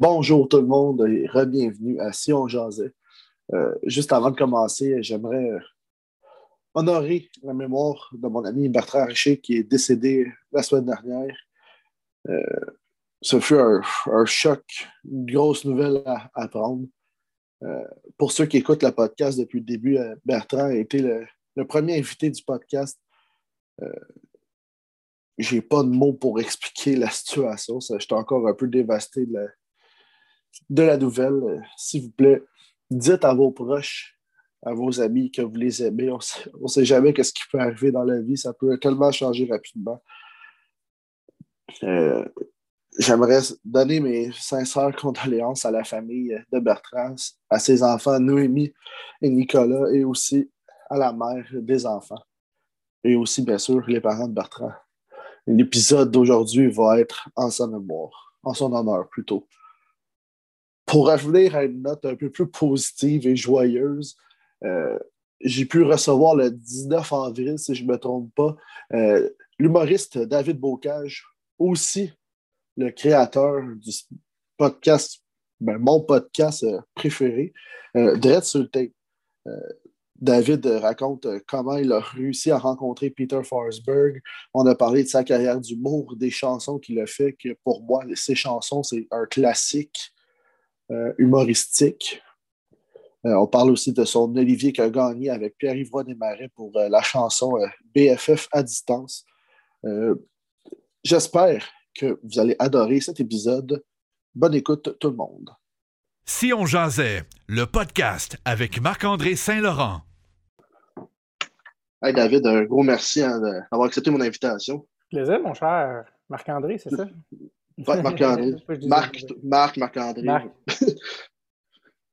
Bonjour tout le monde et re-bienvenue à Si on jasait. Euh, juste avant de commencer, j'aimerais euh, honorer la mémoire de mon ami Bertrand Richer qui est décédé la semaine dernière. Euh, ce fut un, choc, une grosse nouvelle à, apprendre. pour ceux qui écoutent le podcast depuis le début, Bertrand a été le, premier invité du podcast. J'ai pas de mots pour expliquer la situation. J'étais encore un peu dévasté de la, de la nouvelle. Euh, s'il vous plaît, dites à vos proches, à vos amis que vous les aimez. On ne sait jamais ce qui peut arriver dans la vie. Ça peut tellement changer rapidement. Euh, j'aimerais donner mes sincères condoléances à la famille de Bertrand, à ses enfants, Noémie et Nicolas, et aussi à la mère des enfants. Et aussi, bien sûr, les parents de Bertrand. L'épisode d'aujourd'hui va être en sa mémoire, en son honneur plutôt pour revenir à une note un peu plus positive et joyeuse, euh, j'ai pu recevoir le 19 avril, si je ne me trompe pas, euh, l'humoriste David Bocage, aussi le créateur du podcast, ben, mon podcast euh, préféré, Dread sur. David raconte comment il a réussi à rencontrer Peter Forsberg. On a parlé de sa carrière d'humour, des chansons qu'il a fait, que pour moi, ces chansons, c'est un classique euh, humoristique. Euh, on parle aussi de son Olivier qui a gagné avec Pierre-Yves Desmarais pour euh, la chanson BFF à distance. J'espère que vous allez adorer cet épisode. Bonne écoute, tout le monde. Si on jasait, le podcast avec Marc-André Saint-Laurent. Hey David, un gros merci hein, d'avoir accepté mon invitation. Plaisir, mon cher Marc-André, c'est ça? Marc-André. Marc, Marc, Marc-André.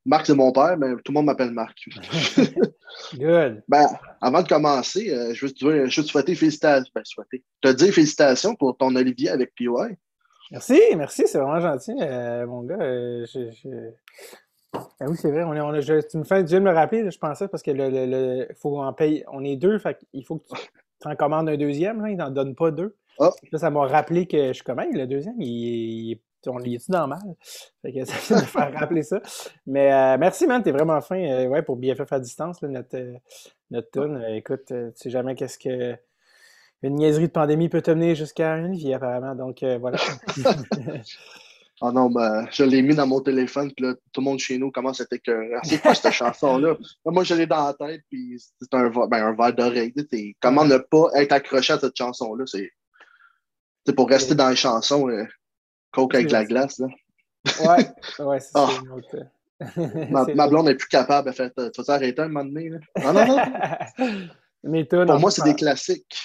Marc, c'est mon père, mais tout le monde m'appelle Marc. Good. Ben, avant de commencer, euh, je, veux, te souhaiter félicitations. Ben, souhaiter. Te dire félicitations pour ton Olivier avec PY. Merci, merci, c'est vraiment gentil, euh, mon gars. Euh, ben oui, c'est vrai. On est, on tu me fais de me rappeler, je pensais, parce que le, faut en payer. On est deux, fait il faut que tu en commandes un deuxième, là, il n'en donne pas deux. Ah. ça m'a rappelé que je suis comme, le deuxième, il, il on est-tu dans mal? Fait que ça me faire rappeler ça. Mais euh, merci, man, t'es vraiment fin euh, ouais, pour BFF à distance, notre, euh, notre tune. écoute, tu sais jamais qu'est-ce que une niaiserie de pandémie peut te mener jusqu'à une vie, apparemment. Donc, voilà. Ah non, ben, je l'ai mis dans mon téléphone, puis là, tout le monde chez nous commence à être C'est quoi cette chanson-là? Moi, je l'ai dans la tête, puis c'est un, ben, un verre d'oreille. Comment ne pas être accroché à cette chanson-là? C'est pour rester dans les chansons, euh, Coke avec la glace. Là. Ouais, ouais, c'est ça. Ah. ma, blonde n'est plus capable. Elle fait Tu vas t'arrêter un moment donné? Là? Non, non, non. Mais pour moi, c'est des classiques.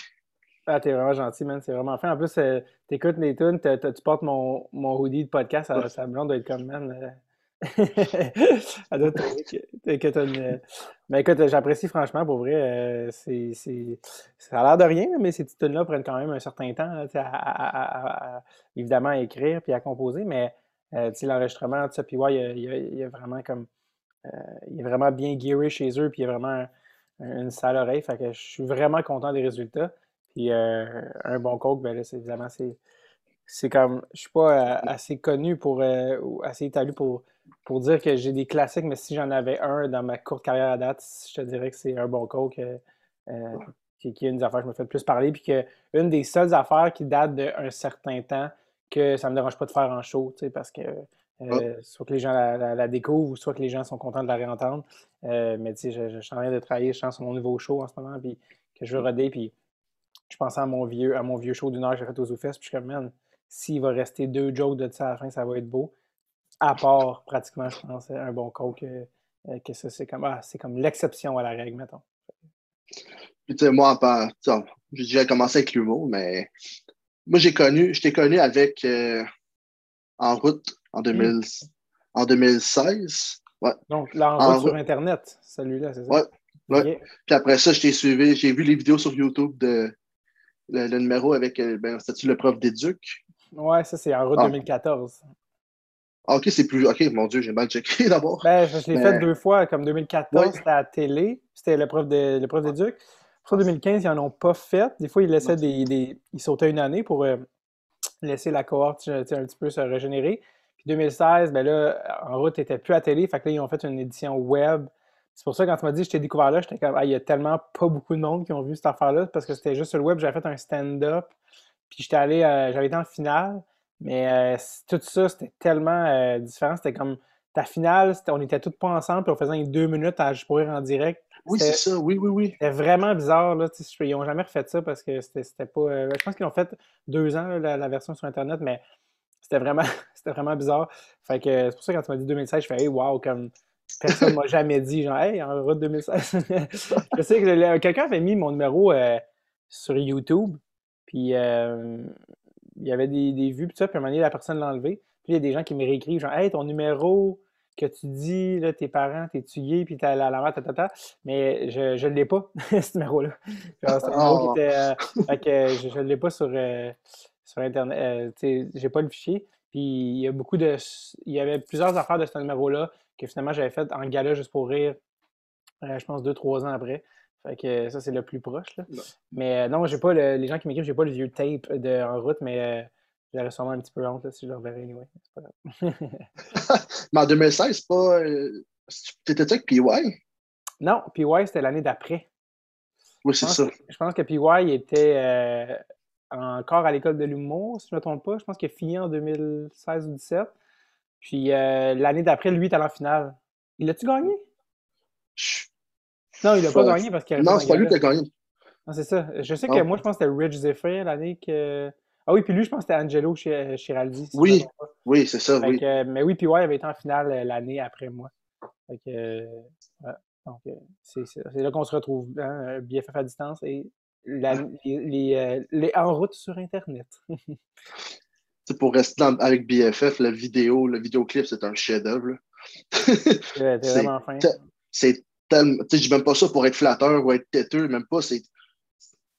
Ah, t'es vraiment gentil, man. C'est vraiment fin. En plus, euh, t'écoutes les tunes, tu portes mon, mon hoodie de podcast. Ça, sa blonde doit être comme, man. Euh, Elle doit trouver que, t'as une. Mais écoute, j'apprécie franchement, pour vrai. Euh, c'est, Ça a l'air de rien, mais ces petites là prennent quand même un certain temps à, évidemment à écrire puis à composer. Mais euh, l'enregistrement, tout ça, puis ouais, il y, a, vraiment comme. Euh, il est vraiment bien gearé chez eux, puis il y a vraiment une sale oreille. Fait que je suis vraiment content des résultats. Puis un bon coke, ben là, c'est évidemment, c'est. C'est comme. Je suis pas assez connu pour. ou assez établi pour pour dire que j'ai des classiques, mais si j'en avais un dans ma courte carrière à date, je te dirais que c'est un bon coke euh, euh, qui, est une des affaires que je me fais le plus parler. Puis que une des seules affaires qui date d'un certain temps que ça ne me dérange pas de faire en show, parce que euh, soit que les gens la, découvrent, soit que les gens sont contents de la réentendre. mais tu sais, je, suis en train de travailler, je sens sur mon nouveau show en ce moment, puis que je veux roder, puis je pensais à mon vieux, à mon vieux show d'une heure que j'ai fait aux Zoufest, puis je suis comme, man, s'il va rester deux jokes de ça à la fin, ça va être beau à part pratiquement, je pense, un bon coach, euh, que ça, c'est comme, ah, comme l'exception à la règle, mettons. Puis, tu sais, moi, j'ai déjà commencé avec l'humour, mais moi, j'ai connu, je t'ai connu avec euh, En route en, 2000, hmm. en 2016. Ouais. Donc, là, en, route sur Internet, celui-là, c'est ça? Ouais. Puis après ça, je t'ai suivi, j'ai vu les vidéos sur YouTube de le, numéro avec, euh, ben, c'était-tu le prof d'éduc? Ouais, ça, c'est en route 2014. Ah. Ah, ok, c'est plus. Ok, mon Dieu, j'ai mal checké d'abord. Ben, je l'ai fait deux fois, comme 2014, c'était à la télé, c'était l'épreuve d'éduc. Pour 2015, ils n'en ont pas fait. Des fois, ils laissaient des, des, Ils sautaient une année pour euh, laisser la cohorte un petit peu se régénérer. Puis 2016, ben là, En route n'était plus à télé, fait que là, ils ont fait une édition web. C'est pour ça que quand tu m'as dit que je t'ai découvert là, j'étais comme, ah, il y a tellement pas beaucoup de monde qui ont vu cette affaire-là, parce que c'était juste sur le web, j'avais fait un stand-up, puis j'étais allé, euh, j'avais été en finale, mais euh, tout ça, c'était tellement euh, différent. C'était comme ta finale, on était tous pas ensemble, puis on faisait deux minutes à pour en direct. Oui, c'est ça, oui, oui, oui. C'était vraiment bizarre, là. Ils n'ont jamais refait ça parce que c'était pas. je pense qu'ils ont fait deux ans, la, version sur Internet, mais c'était vraiment, vraiment bizarre. Fait que c'est pour ça que quand tu m'as dit 2016, je fais, hey, wow, comme personne m'a jamais dit, genre, hey, en route 2016. je sais que quelqu'un avait mis mon numéro sur YouTube, puis il y avait des, des vues, puis ça, puis à un moment donné, la personne l'a enlevé. Puis il y a des gens qui me réécrivent, genre, hey, ton numéro que tu dis, là, tes parents, t'es tué, puis t'as la, la mère, ta, mais je ne l'ai pas, ce numéro-là. C'est un numéro qui oh. était. Euh, fait que je ne l'ai pas sur, euh, sur Internet. Euh, tu sais, j'ai pas le fichier. Puis il y a beaucoup de. Il y avait plusieurs affaires de ce numéro-là que finalement j'avais fait en gala juste pour rire, je pense deux, trois ans après. Fait que ça, c'est le plus proche. Là. Mais non, j'ai pas les gens qui m'écrivent, j'ai pas le vieux tape de En route, mais j'aurais sûrement un petit peu honte si je le reverrais anyway. Pas mais en 2016, c'est pas. Euh, t'étais-tu avec PY? Non, PY, c'était l'année d'après. Oui, c'est ça. je pense que PY était euh, encore à l'école de l'humour, si je ne me trompe pas. Je pense qu'il a fini en 2016 ou 2017. Puis euh, l'année d'après, lui, il est allé en finale. Il a-tu gagné? Non, il n'a pas gagné parce qu'il Non, c'est pas lui qui a gagné. Non, c'est ça. Je sais que moi, je pense que c'était Rich Zephyr l'année que. Ah oui, puis lui, je pense que c'était Angelo Chiraldi. oui, oui, c'est ça, oui. mais oui, puis ouais, il avait été en finale euh, l'année après moi. Fait que, donc, euh, c'est là qu'on se retrouve, hein, BFF à distance et les, les, en route sur Internet. pour rester avec BFF, la vidéo, le vidéoclip, c'est un chef-d'œuvre. c'est vraiment fin. C'est tellement. Tu sais, je dis même pas ça pour être flatteur ou être têteux, même pas. C'est.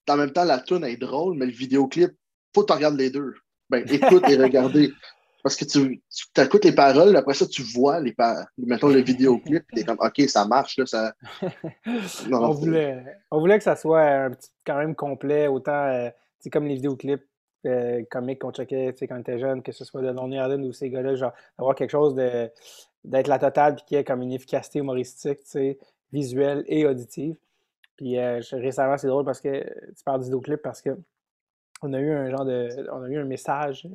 En même temps, la tune est drôle, mais le vidéoclip, faut que tu regardes les deux. Ben, écoute et regardez. Parce que tu, tu écoutes les paroles, après ça, tu vois les mettons le vidéoclip, et es comme OK, ça marche, là, ça. on, voulait, on voulait que ça soit un petit, quand même complet, autant euh, comme les vidéoclips euh, comiques qu'on checkait quand on était jeune, que ce soit de Lonely Island ou ces gars-là, genre d'avoir quelque chose de d'être la totale puis qui ait comme une efficacité humoristique, visuelle et auditive. Puis euh, récemment, c'est drôle parce que tu parles de vidéoclip parce que on a eu un genre de. On a eu un message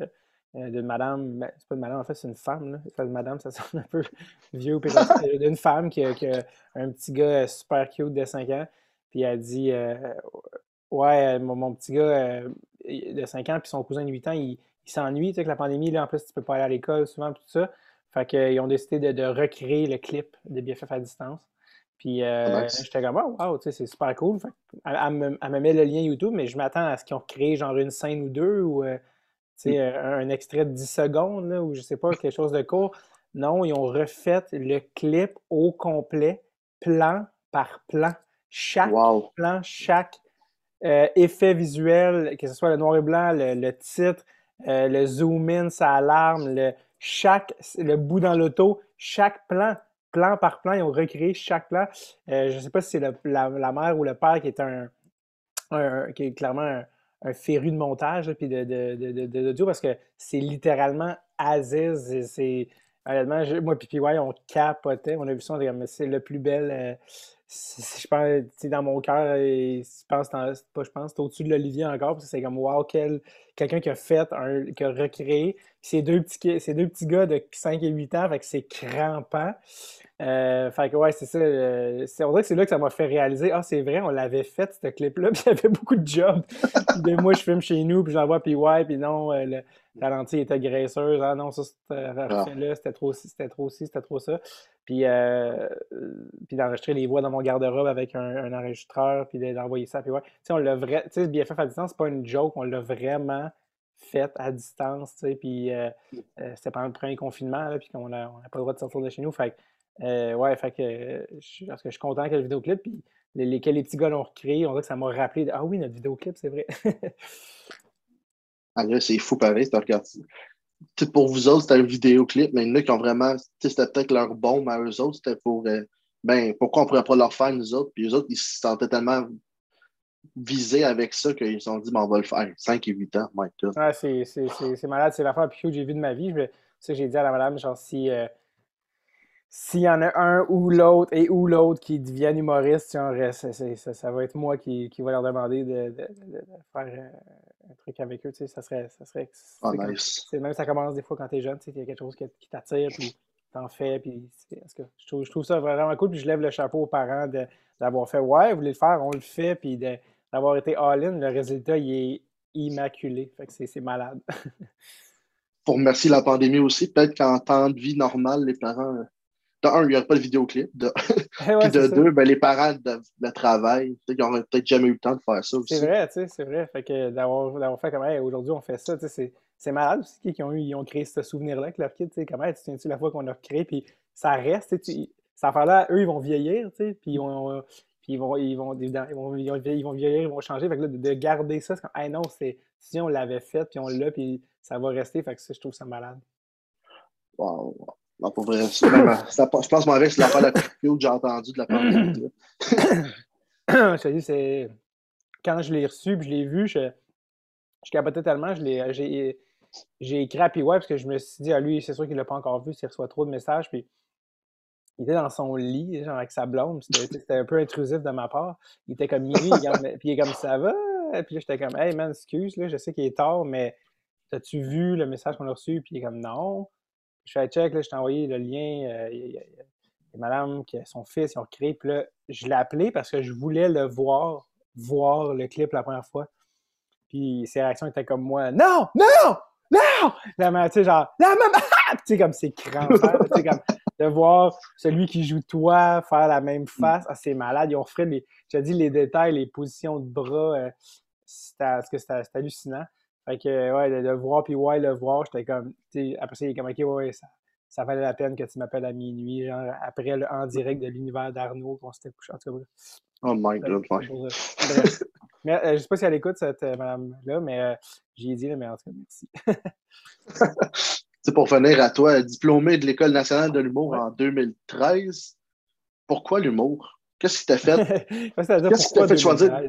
euh, de madame. Ben, c'est pas de madame, en fait, c'est une femme. Là. de madame, ça sonne un peu vieux. D'une femme qui a, un petit gars super cute de 5 ans. Puis elle dit euh, Ouais, mon, petit gars de 5 ans, puis son cousin de 8 ans, il, s'ennuie. Tu sais, que la pandémie, là, en plus, tu peux pas aller à l'école souvent, tout ça. Fait qu'ils ont décidé de, recréer le clip de BFF à distance. Puis euh, j'étais comme, oh, wow, c'est super cool. elle, me, met le lien YouTube, mais je m'attends à ce qu'ils ont créé genre une scène ou deux ou euh, mm. euh, un, extrait de 10 secondes ou je sais pas, quelque chose de court. Non, ils ont refait le clip au complet, plan par plan. Chaque plan, chaque effet visuel, que ce soit le noir et blanc, le, titre, le zoom in, sa alarme, le, chaque, le bout dans l'auto, chaque plan plan par plan, ils ont recréé chaque plan. Euh, je ne sais pas si c'est la, mère ou le père qui est un, qui est clairement un, féru de montage puis de, de, parce que c'est littéralement Aziz. C'est, honnêtement, moi et on capotait. On a vu ça, on c'est le plus bel. Je pense, dans mon cœur, je pense, pas je pense, c'est au-dessus de l'Olivier encore, c'est comme, wow, quel, quelqu'un qui a fait, qui a recréé. Ces deux, petits, ces deux petits gars de 5 et 8 ans, fait que c'est crampant. Euh, fait que ouais, c'est ça. Euh, on dirait que c'est là que ça m'a fait réaliser, ah, c'est vrai, on l'avait fait, ce clip-là, puis il y avait beaucoup de jobs. puis moi, je filme chez nous, puis j'envoie PY, puis non, euh, la lentille était graisseuse. Ah non, ça, c'était ah. c'était trop ci, c'était trop ci, c'était trop ça. Puis, euh, puis d'enregistrer les voix dans mon garde-robe avec un, enregistreur, puis d'envoyer ça. Puis ouais, tu sais, on l'a vrai, tu sais, BFF à distance, c'est pas une joke, on l'a vraiment fait à distance, tu sais, puis c'était pendant le premier confinement, là, puis qu'on n'a pas le droit de sortir de chez nous. Fait euh, ouais, fait que, je, parce que je suis content que le vidéoclip, puis les, les, les petits gars l'ont recréé, on dirait que ça m'a rappelé Ah oui, notre vidéoclip, c'est vrai. Ah là, c'est fou pareil, regardes. pour vous autres, c'était un vidéoclip, mais il y en a qui ont vraiment. C'était peut-être leur bombe à eux autres, c'était pour. Euh, ben, pourquoi on pourrait pas leur faire, nous autres? Puis eux autres, ils se sentaient tellement visés avec ça qu'ils ont dit, ben, on va le faire. 5 et 8 ans, my God. c'est malade, c'est l'affaire plus que j'ai vue de ma vie. Je ça j'ai dit à la madame, genre, si. Euh, s'il y en a un ou l'autre et ou l'autre qui deviennent humoristes, ça, ça, va être moi qui, qui va leur demander de, de, de, faire euh, un truc avec eux. Tu sais, ça serait. Ça serait oh, nice. Même ça commence des fois quand tu es jeune, tu sais, il y a quelque chose qui, qui t'attire, puis t'en fais. Puis, que je, trouve, je trouve ça vraiment cool. Puis je lève le chapeau aux parents d'avoir fait Ouais, vous voulez le faire, on le fait. Puis d'avoir été all-in, le résultat, il est immaculé. Fait que c'est malade. Pour remercier la pandémie aussi, peut-être qu'en temps de vie normale, les parents de un, il n'y aurait pas de vidéoclip. De, puis de deux, ben, les parents de, de travail, ils n'auraient peut-être jamais eu le temps de faire ça aussi. C'est vrai, tu sais, c'est vrai. Fait que d'avoir fait comme aujourd'hui, on fait ça, tu sais, c'est malade aussi qui ont, eu, ils ont créé ce souvenir-là avec leur kid, tu sais, comment tu tiens-tu la fois qu'on a créé, puis ça reste, tu sais, ça fait là, eux, ils vont vieillir, tu sais, puis ils vont, ils vont, ils vont, ils vont, ils vont, vieillir, ils vont changer. Fait que là, de, garder ça, c'est comme, hey, non, c'est, si on l'avait fait, puis on l'a, puis ça va rester. Fait que ça, je trouve ça malade. Wow. Non, pour vrai, je pense que c'est l'affaire la plus que j'ai entendue de la pandémie. je te c'est. Quand je l'ai reçu puis je l'ai vu, je, je capotais tellement. J'ai, j'ai écrit à parce que je me suis dit, à ah, lui, c'est sûr qu'il l'a pas encore vu s'il reçoit trop de messages. Puis il était dans son lit, genre avec sa blonde. C'était, un peu intrusif de ma part. Il était comme minuit, puis il est comme ça va? Puis là, j'étais comme, hey man, excuse, là, je sais qu'il est tard, mais as-tu vu le message qu'on a reçu? Puis il est comme, non. Je fais check, là, je t'ai envoyé le lien. Euh, il y, a madame qui a son fils, ils ont créé. Puis là, je l'ai appelé parce que je voulais le voir, voir le clip la première fois. Puis ses réactions étaient comme moi Non, non, non! La maman, tu sais, genre, la maman! tu sais, comme c'est crampant, tu sais, comme de voir celui qui joue toi faire la même face. Ah, c'est malade. Ils ont refait les, j'ai dit les détails, les positions de bras. Euh, c'était hallucinant. Fait que, ouais, de, voir, puis ouais, le voir, j'étais comme, tu sais, après ça, il est comme, ok, ouais, ça, ça valait la peine que tu m'appelles à minuit, genre, après le en direct de l'univers d'Arnaud, qu'on s'était couché, en tout cas, Oh my god, mais euh, je sais pas si elle écoute cette euh, madame-là, mais euh, j'y ai dit, mais en tout cas, merci. c'est pour venir à toi, diplômé de l'École nationale de l'humour en 2013. Pourquoi l'humour? Qu'est-ce qui t'a fait? Qu'est-ce qui t'a fait choisir?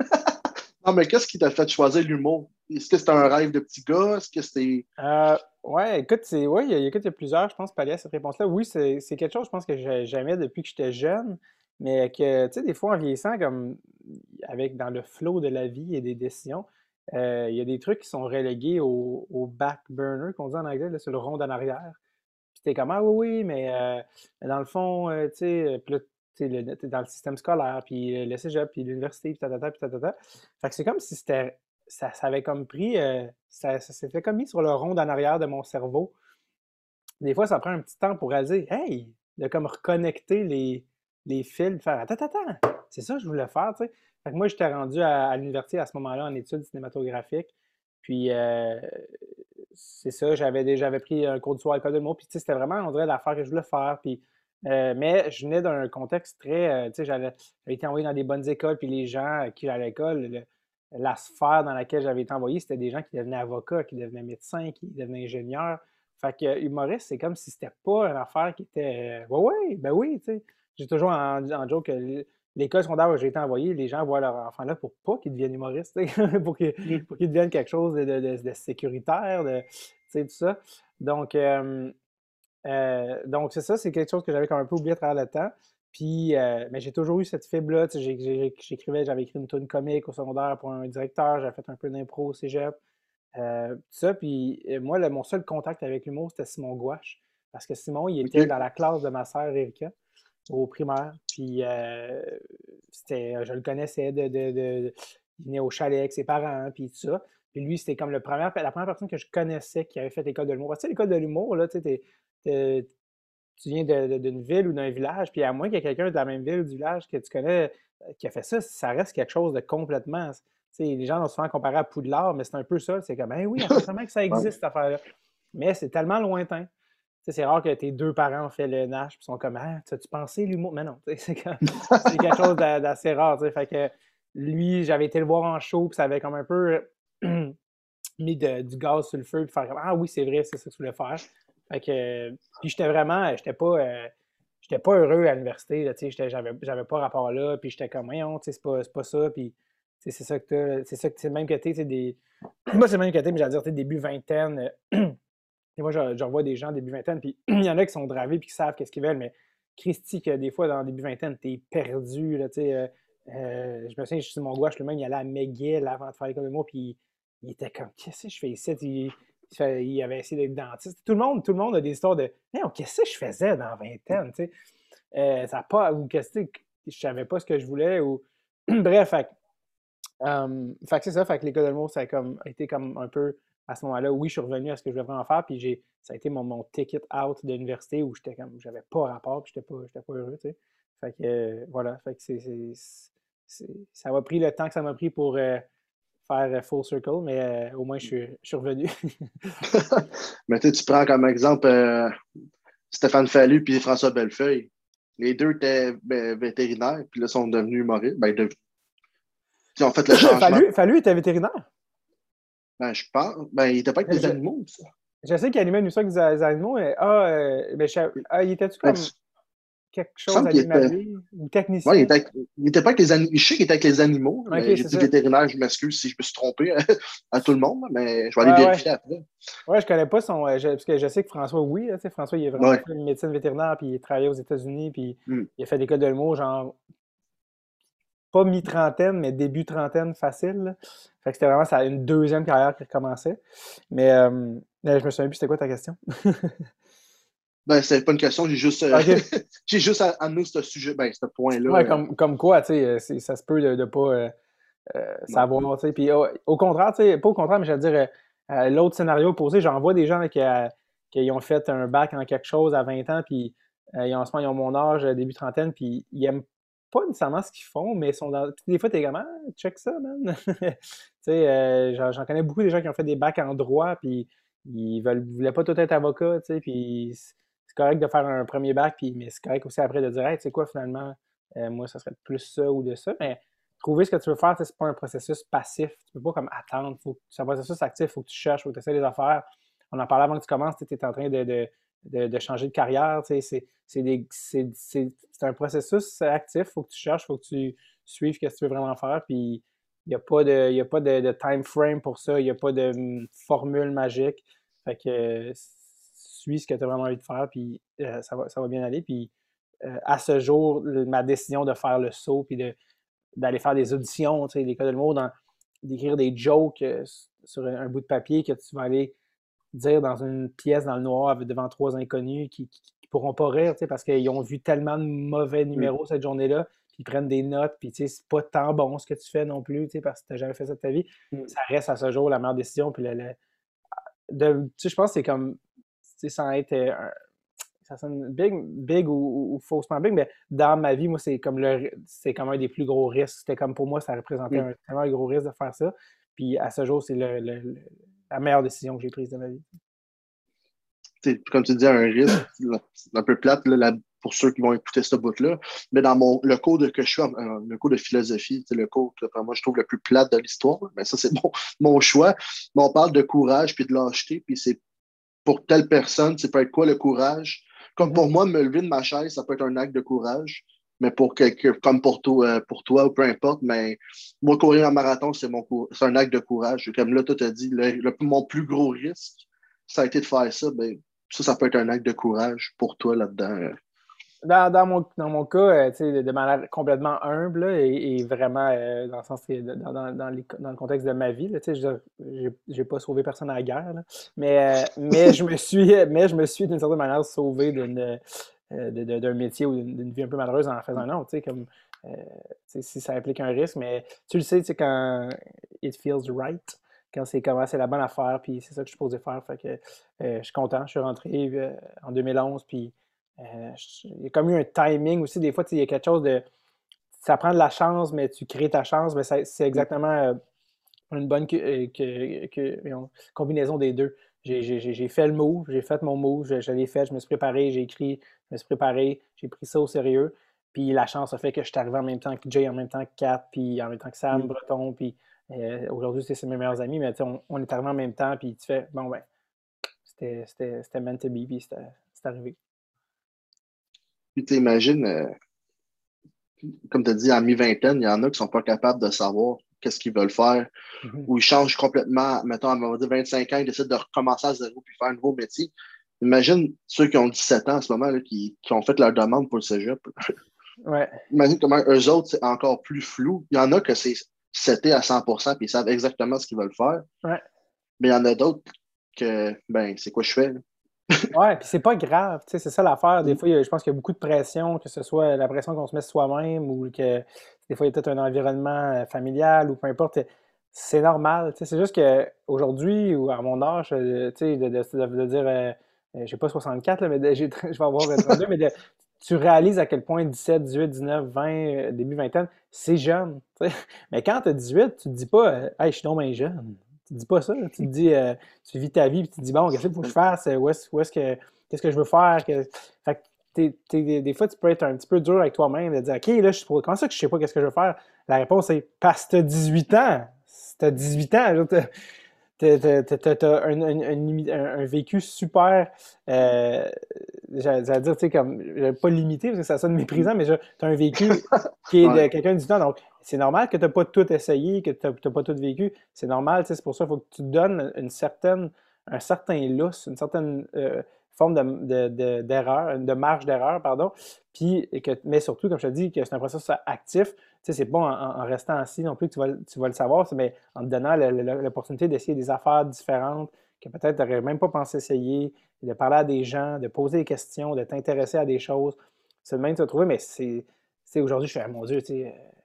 non, mais qu'est-ce qui t'a fait choisir l'humour? Est-ce que c'était un rêve de petit gars? Est-ce que c'était. Euh, ouais, écoute, c'est. Ouais, il y, a, a plusieurs, je pense, pallier à cette réponse-là. Oui, c'est quelque chose, je pense, que j'aimais depuis que j'étais jeune, mais que, tu sais, des fois, en vieillissant, comme avec dans le flot de la vie et des décisions, euh, il y a des trucs qui sont relégués au, back burner, qu'on dit en anglais, sur le rond en arrière. Puis t'es comme, ah oui, oui, mais, euh, dans le fond, tu sais, le, dans le système scolaire, puis le cégep, puis l'université, puis tatata, puis tatata. Fait que c'est comme si c'était ça, avait comme pris, euh, ça, s'était comme mis sur le rond en arrière de mon cerveau. Des fois, ça prend un petit temps pour réaliser, hey, de comme reconnecter les, les fils, de faire, attends, attends, c'est ça que je voulais faire, tu sais. Fait que moi, j'étais rendu à, l'université à ce moment-là en études cinématographiques. Puis, euh, c'est ça, j'avais j'avais pris un cours de soir à l'école de mots, puis tu sais, c'était vraiment, on dirait, l'affaire que je voulais faire. Puis, euh, mais je venais d'un contexte très, tu sais, j'avais été envoyé dans des bonnes écoles, puis les gens qui allaient à l'école, la sphère dans laquelle j'avais été envoyé, c'était des gens qui devenaient avocats, qui devenaient médecins, qui devenaient ingénieurs. Fait que humoriste, c'est comme si c'était pas une affaire qui était. Ouais, ouais, ben oui, tu sais. J'ai toujours en, en joke que l'école secondaire où j'ai été envoyé, les gens voient leur enfant là pour pas qu'ils deviennent humoristes, pour qu'ils mmh. deviennent quelque chose de, de, sécuritaire, de, tout ça. Donc, euh, euh, donc c'est ça, c'est quelque chose que j'avais quand même un peu oublié à travers le temps. Puis, euh, mais j'ai toujours eu cette fibre-là. J'écrivais, j'avais écrit une tune comique au secondaire pour un directeur, j'avais fait un peu d'impro au cégep. Euh, tout ça, puis euh, moi, mon seul contact avec l'humour, c'était Simon Gouache. Parce que Simon, il était dans la classe de ma sœur Erika au primaire. Puis, c'était, je le connaissais, de, de, il venait au chalet avec ses parents, puis tout ça. Puis lui, c'était comme le premier, la première personne que je connaissais qui avait fait l'école de l'humour. Tu sais, l'école de l'humour, là, tu sais, tu viens d'une ville ou d'un village, puis à moins qu'il y ait quelqu'un de la même ville ou du village que tu connais euh, qui a fait ça, ça reste quelque chose de complètement. les gens ont souvent comparé à Poudlard, mais c'est un peu ça. C'est comme, hey, oui, apparemment que ça existe, cette affaire-là. Mais c'est tellement lointain. C'est rare que tes deux parents ont fait le Nash et sont comme Ah, as-tu pensé l'humour? Mais non, c'est quelque chose d'assez rare. Fait que lui, j'avais été le voir en show, puis ça avait comme un peu mis du gaz sur le feu, puis faire comme Ah oui, c'est vrai, c'est ça que tu voulais faire. Fait que, puis j'étais vraiment, j'étais pas, euh, j'étais pas heureux à l'université, j'avais, j'avais pas rapport là, puis j'étais comme, voyons, c'est pas, pas ça, puis c'est ça que c'est ça que c'est même que c'est des, moi c'est même que mais j'allais dire, début vingtaine, moi, je, revois des gens début vingtaine, puis il y en a qui sont dravés puis qui savent qu'est-ce qu'ils veulent, mais Christy, que des fois, dans le début vingtaine, t'es perdu, là, tu sais. Euh, euh, je me souviens, je suis mon gouache, le même, il allait à McGill avant de faire l'école de mots, puis il était comme, qu'est-ce que je fais ici? Il, avait essayé d'être dentiste. Tout le monde, tout le monde a des histoires de, qu'est-ce que je faisais dans vingtaine, tu sais? Euh, ça pas, ou qu'est-ce que je savais pas ce que je voulais, ou bref, fait, c'est ça, fait que l'école de mots, ça a comme, été comme un peu à ce moment-là, oui, je suis revenu à ce que je voulais vraiment faire, puis j'ai, ça a été mon, mon ticket out de l'université où j'étais comme, j'avais pas rapport, puis j'étais pas, j'étais pas heureux, tu sais. Fait que, euh, voilà, fait que c'est, ça m'a pris le temps que ça m'a pris pour euh, faire euh, full circle, mais au moins, je suis, je suis revenu. mais tu prends comme exemple Stéphane Fallu puis François Bellefeuille. Les deux étaient vétérinaires, puis là, sont devenus humoristes. Ben, de... Ils ont fait le changement. Fallu, Fallu était vétérinaire? Ben, je pense. Ben, il n'était pas avec des animaux, ça. Je sais qu'il animait une fois avec des animaux. Mais, ah, euh, mais ah, il était-tu ben, comme quelque chose d'animalier ou technicien? Oui, il était, pas avec les animaux. Je sais qu'il était avec les animaux. Okay, J'ai dit vétérinaire, je m'excuse si je me suis trompé à tout le monde, mais je vais aller vérifier après. Oui, je connais pas son. Euh, parce que je sais que François, oui, là, François, il est vraiment fait une médecine vétérinaire, puis il travaillait aux États-Unis, puis hmm. il a fait des codes de mots, genre pas mi-trentaine, mais début trentaine facile. Fait que c'était vraiment ça, une deuxième carrière qui recommençait. Mais euh, je me souviens plus, c'était quoi ta question? ben, c'était pas une question, j'ai juste, euh, j'ai juste amené ce sujet, ben, ce point-là. Ouais, comme, comme quoi, tu sais, euh, ça se peut de ne pas savoir, tu sais. Puis au, contraire, tu sais, pas au contraire, mais je veux dire, l'autre scénario posé, j'en vois des gens qui, qui, ont fait un bac en quelque chose à 20 ans, puis ils, en ce moment, ils ont mon âge, début trentaine, puis ils aiment pas nécessairement ce qu'ils font, mais sont dans. des fois, t'es comme, ah, check ça, man. tu sais, euh, j'en connais beaucoup des gens qui ont fait des bacs en droit, puis ils veulent, voulaient pas tout être avocat, tu sais, puis c'est correct de faire un premier bac, puis, mais c'est correct aussi après de dire, hey, tu sais quoi, finalement, euh, moi, ça serait plus ça ou de ça. Mais trouver ce que tu veux faire, c'est pas un processus passif. Tu peux pas comme attendre. C'est un processus actif, il faut que tu cherches, il faut que tu essaies des affaires. On en parlait avant que tu commences, tu étais en train de de, changer de carrière. C'est un processus actif. Il faut que tu cherches, il faut que tu suives ce que tu veux vraiment faire. Puis il n'y a pas, de, a pas de, time frame pour ça. Il n'y a pas de hum, formule magique. Fait que suis ce que tu as vraiment envie de faire, puis euh, ça, va, ça va bien aller. Puis euh, à ce jour, ma décision de faire le saut, puis d'aller faire des auditions, tu sais, l'école de mots, d'écrire des jokes euh, sur un, bout de papier que tu vas aller dire dans une pièce dans le noir devant trois inconnus qui, ne pourront pas rire, parce qu'ils ont vu tellement de mauvais numéros cette journée-là, puis ils prennent des notes, puis c'est pas tant bon ce que tu fais non plus, parce que tu n'as jamais fait ça de ta vie. Mmh. Ça reste à ce jour la meilleure décision. Puis je pense que c'est comme, sans être euh, ça sonne big, big ou, faussement big, mais dans ma vie, moi, c'est comme le c'est comme un des plus gros risques. C'était comme pour moi, ça représentait mmh. un tellement gros risque de faire ça. Puis à ce jour, c'est le, la meilleure décision que j'ai prise de ma vie. comme tu dis, un risque, un peu plate pour ceux qui vont écouter ce bout-là. Mais dans mon, le cours de, que je suis, euh, le cours de philosophie, c'est le cours que moi je trouve le plus plate de l'histoire. Mais ça, c'est mon, mon, choix. Mais on parle de courage puis de lâcheté, puis c'est pour telle personne, c'est peut être quoi le courage? Comme pour mm-hmm. moi, me lever de ma chaise, ça peut être un acte de courage mais pour quelqu'un, comme pour toi, euh, pour toi ou peu importe, mais moi, courir un marathon, c'est mon c'est un acte de courage. Comme là, toi, tu as dit, le, mon plus gros risque, ça a été de faire ça, ben, ça, ça peut être un acte de courage pour toi là-dedans. Dans, dans, mon, dans mon cas, euh, de, de, manière complètement humble et, vraiment euh, dans le sens dans, dans, dans, le contexte de ma vie, je n'ai pas sauvé personne à la guerre, mais, mais je me suis mais je me suis d'une certaine manière sauvé euh, d'un métier ou d'une vie un peu malheureuse en faisant un autre, comme euh, si ça implique un risque, mais tu le sais, quand it feels right, quand c'est comment c'est la bonne affaire, puis c'est ça que je suis supposé faire. Fait que euh, je suis content, je suis rentré en 2011, puis il y a comme eu un timing aussi. Des fois, il y a quelque chose de. Ça prend de la chance, mais tu crées ta chance, mais c'est exactement une bonne combinaison des deux. J'ai fait le move, j'ai fait mon move, je, l'ai fait, je me suis préparé, j'ai écrit, je me suis préparé, j'ai pris ça au sérieux. Puis la chance a fait que je suis arrivé en même temps que Jay, en même temps que Kat, puis en même temps que Sam mm. Breton, puis euh, aujourd'hui, c'est mes meilleurs amis, mais on, on, est arrivé en même temps, puis tu fais, bon, ben, c'était meant to be, puis c'est arrivé. Puis t'imagines, euh, comme tu as dit, en mi-vingtaine, il y en a qui sont pas capables de savoir qu'est-ce qu'ils veulent faire, Mhm. ou ils changent complètement, mettons, à 25 ans, ils décident de recommencer à zéro puis faire un nouveau métier. Imagine ceux qui ont 17 ans en ce moment, là, qui, qui ont fait leur demande pour le cégep. Ouais. Imagine comment eux autres, c'est encore plus flou. Il y en a que c'est seté à 100% puis ils savent exactement ce qu'ils veulent faire. Ouais. Mais il y en a d'autres que, ben, c'est quoi je fais? là? Ouais, puis c'est pas grave, tu sais, c'est ça l'affaire. Des fois, y a- je pense qu'il y a beaucoup de pression, que ce soit la pression qu'on se met soi-même ou que des fois, il y a peut-être un environnement euh, familial ou peu importe. C'est normal, tu sais. C'est juste qu'aujourd'hui, ou à mon âge, euh, tu sais, de, de, de- de dire, euh, j'ai pas 64, là, mais je vais avoir 32, mais tu réalises à quel point 17, 18, 19, 20, euh, début vingtaine, c'est jeune. Mais quand tu as 18, tu te dis pas, hey, je suis donc bien jeune. Tu te dis pas ça. Tu te dis, euh, tu vis ta vie, puis tu te dis, bon, qu'est-ce qu'il faut que je fasse? Où est-ce, où est-ce que, qu'est-ce que je veux faire? Que- Fait que t'es- t'es- des fois, tu peux être un petit peu dur avec toi-même, de dire, OK, là, je suis comment ça que je sais pas qu'est-ce que je veux faire? La réponse est, parce que t'as 18 ans. Si t'as 18 ans, t'as, t'as- t'as- t'as- t'as un, un- vécu super, euh, j'allais dire, tu sais, comme, pas limité, parce que ça sonne méprisant, mais tu as un vécu qui est de Ouais. quelqu'un de 18 ans. Donc, c'est normal que tu n'as pas tout essayé, que tu n'as pas tout vécu. C'est normal, tu c'est pour ça qu'il faut que tu donnes une certaine, un certain lousse, une certaine euh, forme de- de- de- d'erreur, de, marge d'erreur, pardon. Puis, que, mais surtout, comme je te dis, que c'est un processus actif. Tu c'est pas en, restant assis non plus que tu vas, tu vas le savoir, mais en te donnant l'opportunité d'essayer des affaires différentes que peut-être tu n'aurais même pas pensé essayer, de parler à des gens, de poser des questions, de t'intéresser à des choses. C'est le même de te trouver, mais c'est. tu Aujourd'hui, je fais, ah, mon Dieu, tu sais, euh, tu sais,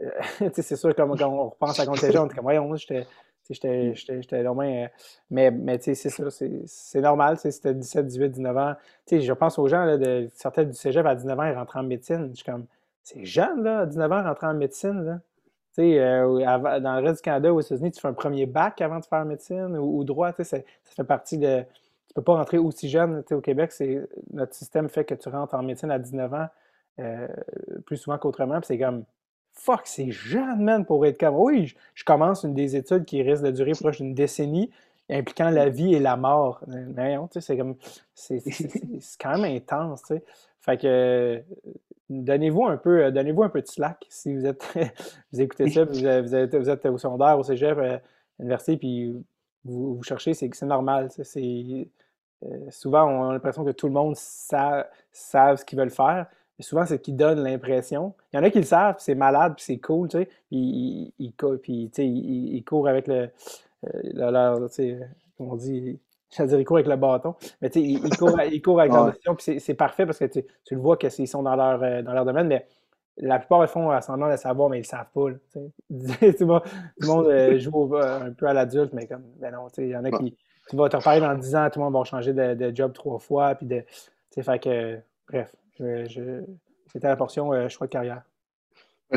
c'est sûr, comme quand on repense à quand j'étais jeune, comme, voyons, j'étais. J'étais loin. euh, mais, mais c'est ça, c'est normal. t'as 17, 18, 19 ans. Je pense aux gens, là, de, certains du cégep à 19 ans, ils rentrent en médecine. Je suis comme, c'est jeune, là, à 19 ans, rentrer en médecine. Là. Euh, dans le reste du Canada, aux États-Unis, tu fais un premier bac avant de faire médecine ou, ou droit. Ça, ça fait partie de. Tu peux pas rentrer aussi jeune. Au Québec, notre système fait que tu rentres en médecine à 19 ans euh, plus souvent qu'autrement. C'est comme, fuck, c'est jeune, man, pour être comme, oui, je, commence une des études qui risque de durer proche d'une décennie, impliquant la vie et la mort. Mais non, c'est comme, c'est quand même intense. Fait que, euh, donnez-vous un peu, euh, donnez-vous un de slack si vous êtes, vous écoutez ça, puis vous êtes, au secondaire, au cégep, euh, à l'université, puis vous, cherchez, c'est normal, c'est... euh, souvent, on a l'impression que tout le monde sa- savent ce qu'ils veulent faire. Souvent, c'est ce qui donne l'impression. Il y en a qui le savent, puis c'est malade, puis c'est cool, tu sais. Puis ils, ils, ils- ils courent avec le. euh, le- leur, comment on dit J'allais dire, ils courent avec le bâton. Mais tu sais, ils, ils courent, ils courent avec leur Ouais. puis c'est- parfait parce que tu, tu le vois qu'ils sont dans leur, euh, dans leur domaine, mais la plupart, ils font à semblant de savoir, mais ils le savent pas. tout le monde, euh, joue euh, un peu à l'adulte, mais comme, ben non, tu sais, il y en a qui. Tu vas te reparler dans 10 ans, tout le monde va changer de, de job trois fois, puis de. Tu sais, fait que, bref, c'était la portion euh, choix de carrière.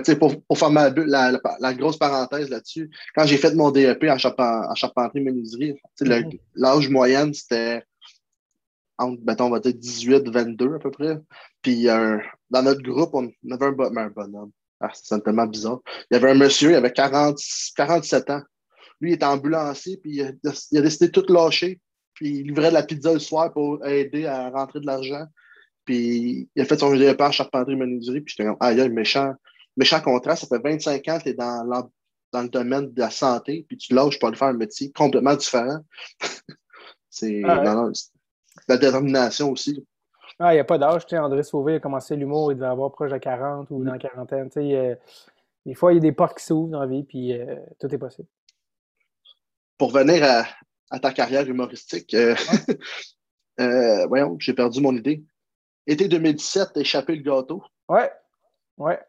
Sais, pour, pour faire ma la, la, la grosse parenthèse là-dessus, quand j'ai fait mon DEP en, charpen- en charpenterie-menuiserie, Mhm. l'âge moyen, c'était entre, mettons, on va dire 18, 22 à peu près. Puis euh, dans notre groupe, on avait un, bon- ben, un bonhomme. Ah, c'est tellement bizarre. Il y avait un monsieur, il avait 40, 47 ans. Lui, il était ambulancier, puis il a, il a décidé de tout lâcher. Puis il livrait de la pizza le soir pour aider à rentrer de l'argent. Puis il a fait son DEP en charpenterie-menuiserie, puis j'étais comme, aïe, aïe, méchant méchant contraste, ça fait 25 ans que tu es dans, dans le domaine de la santé, puis tu lâches pour aller faire un métier complètement différent. c'est Ah ouais. c'est la détermination aussi. Ah, il n'y a pas d'âge. Tu sais, André Sauvé a commencé l'humour, il devait avoir proche de 40 ou dans la quarantaine. Tu sais, euh, des fois, il y a des portes qui s'ouvrent dans la vie, puis euh, tout est possible. Pour venir à, à ta carrière humoristique, euh, euh, voyons, j'ai perdu mon idée. Été 2017, échappé le gâteau. Ouais, ouais.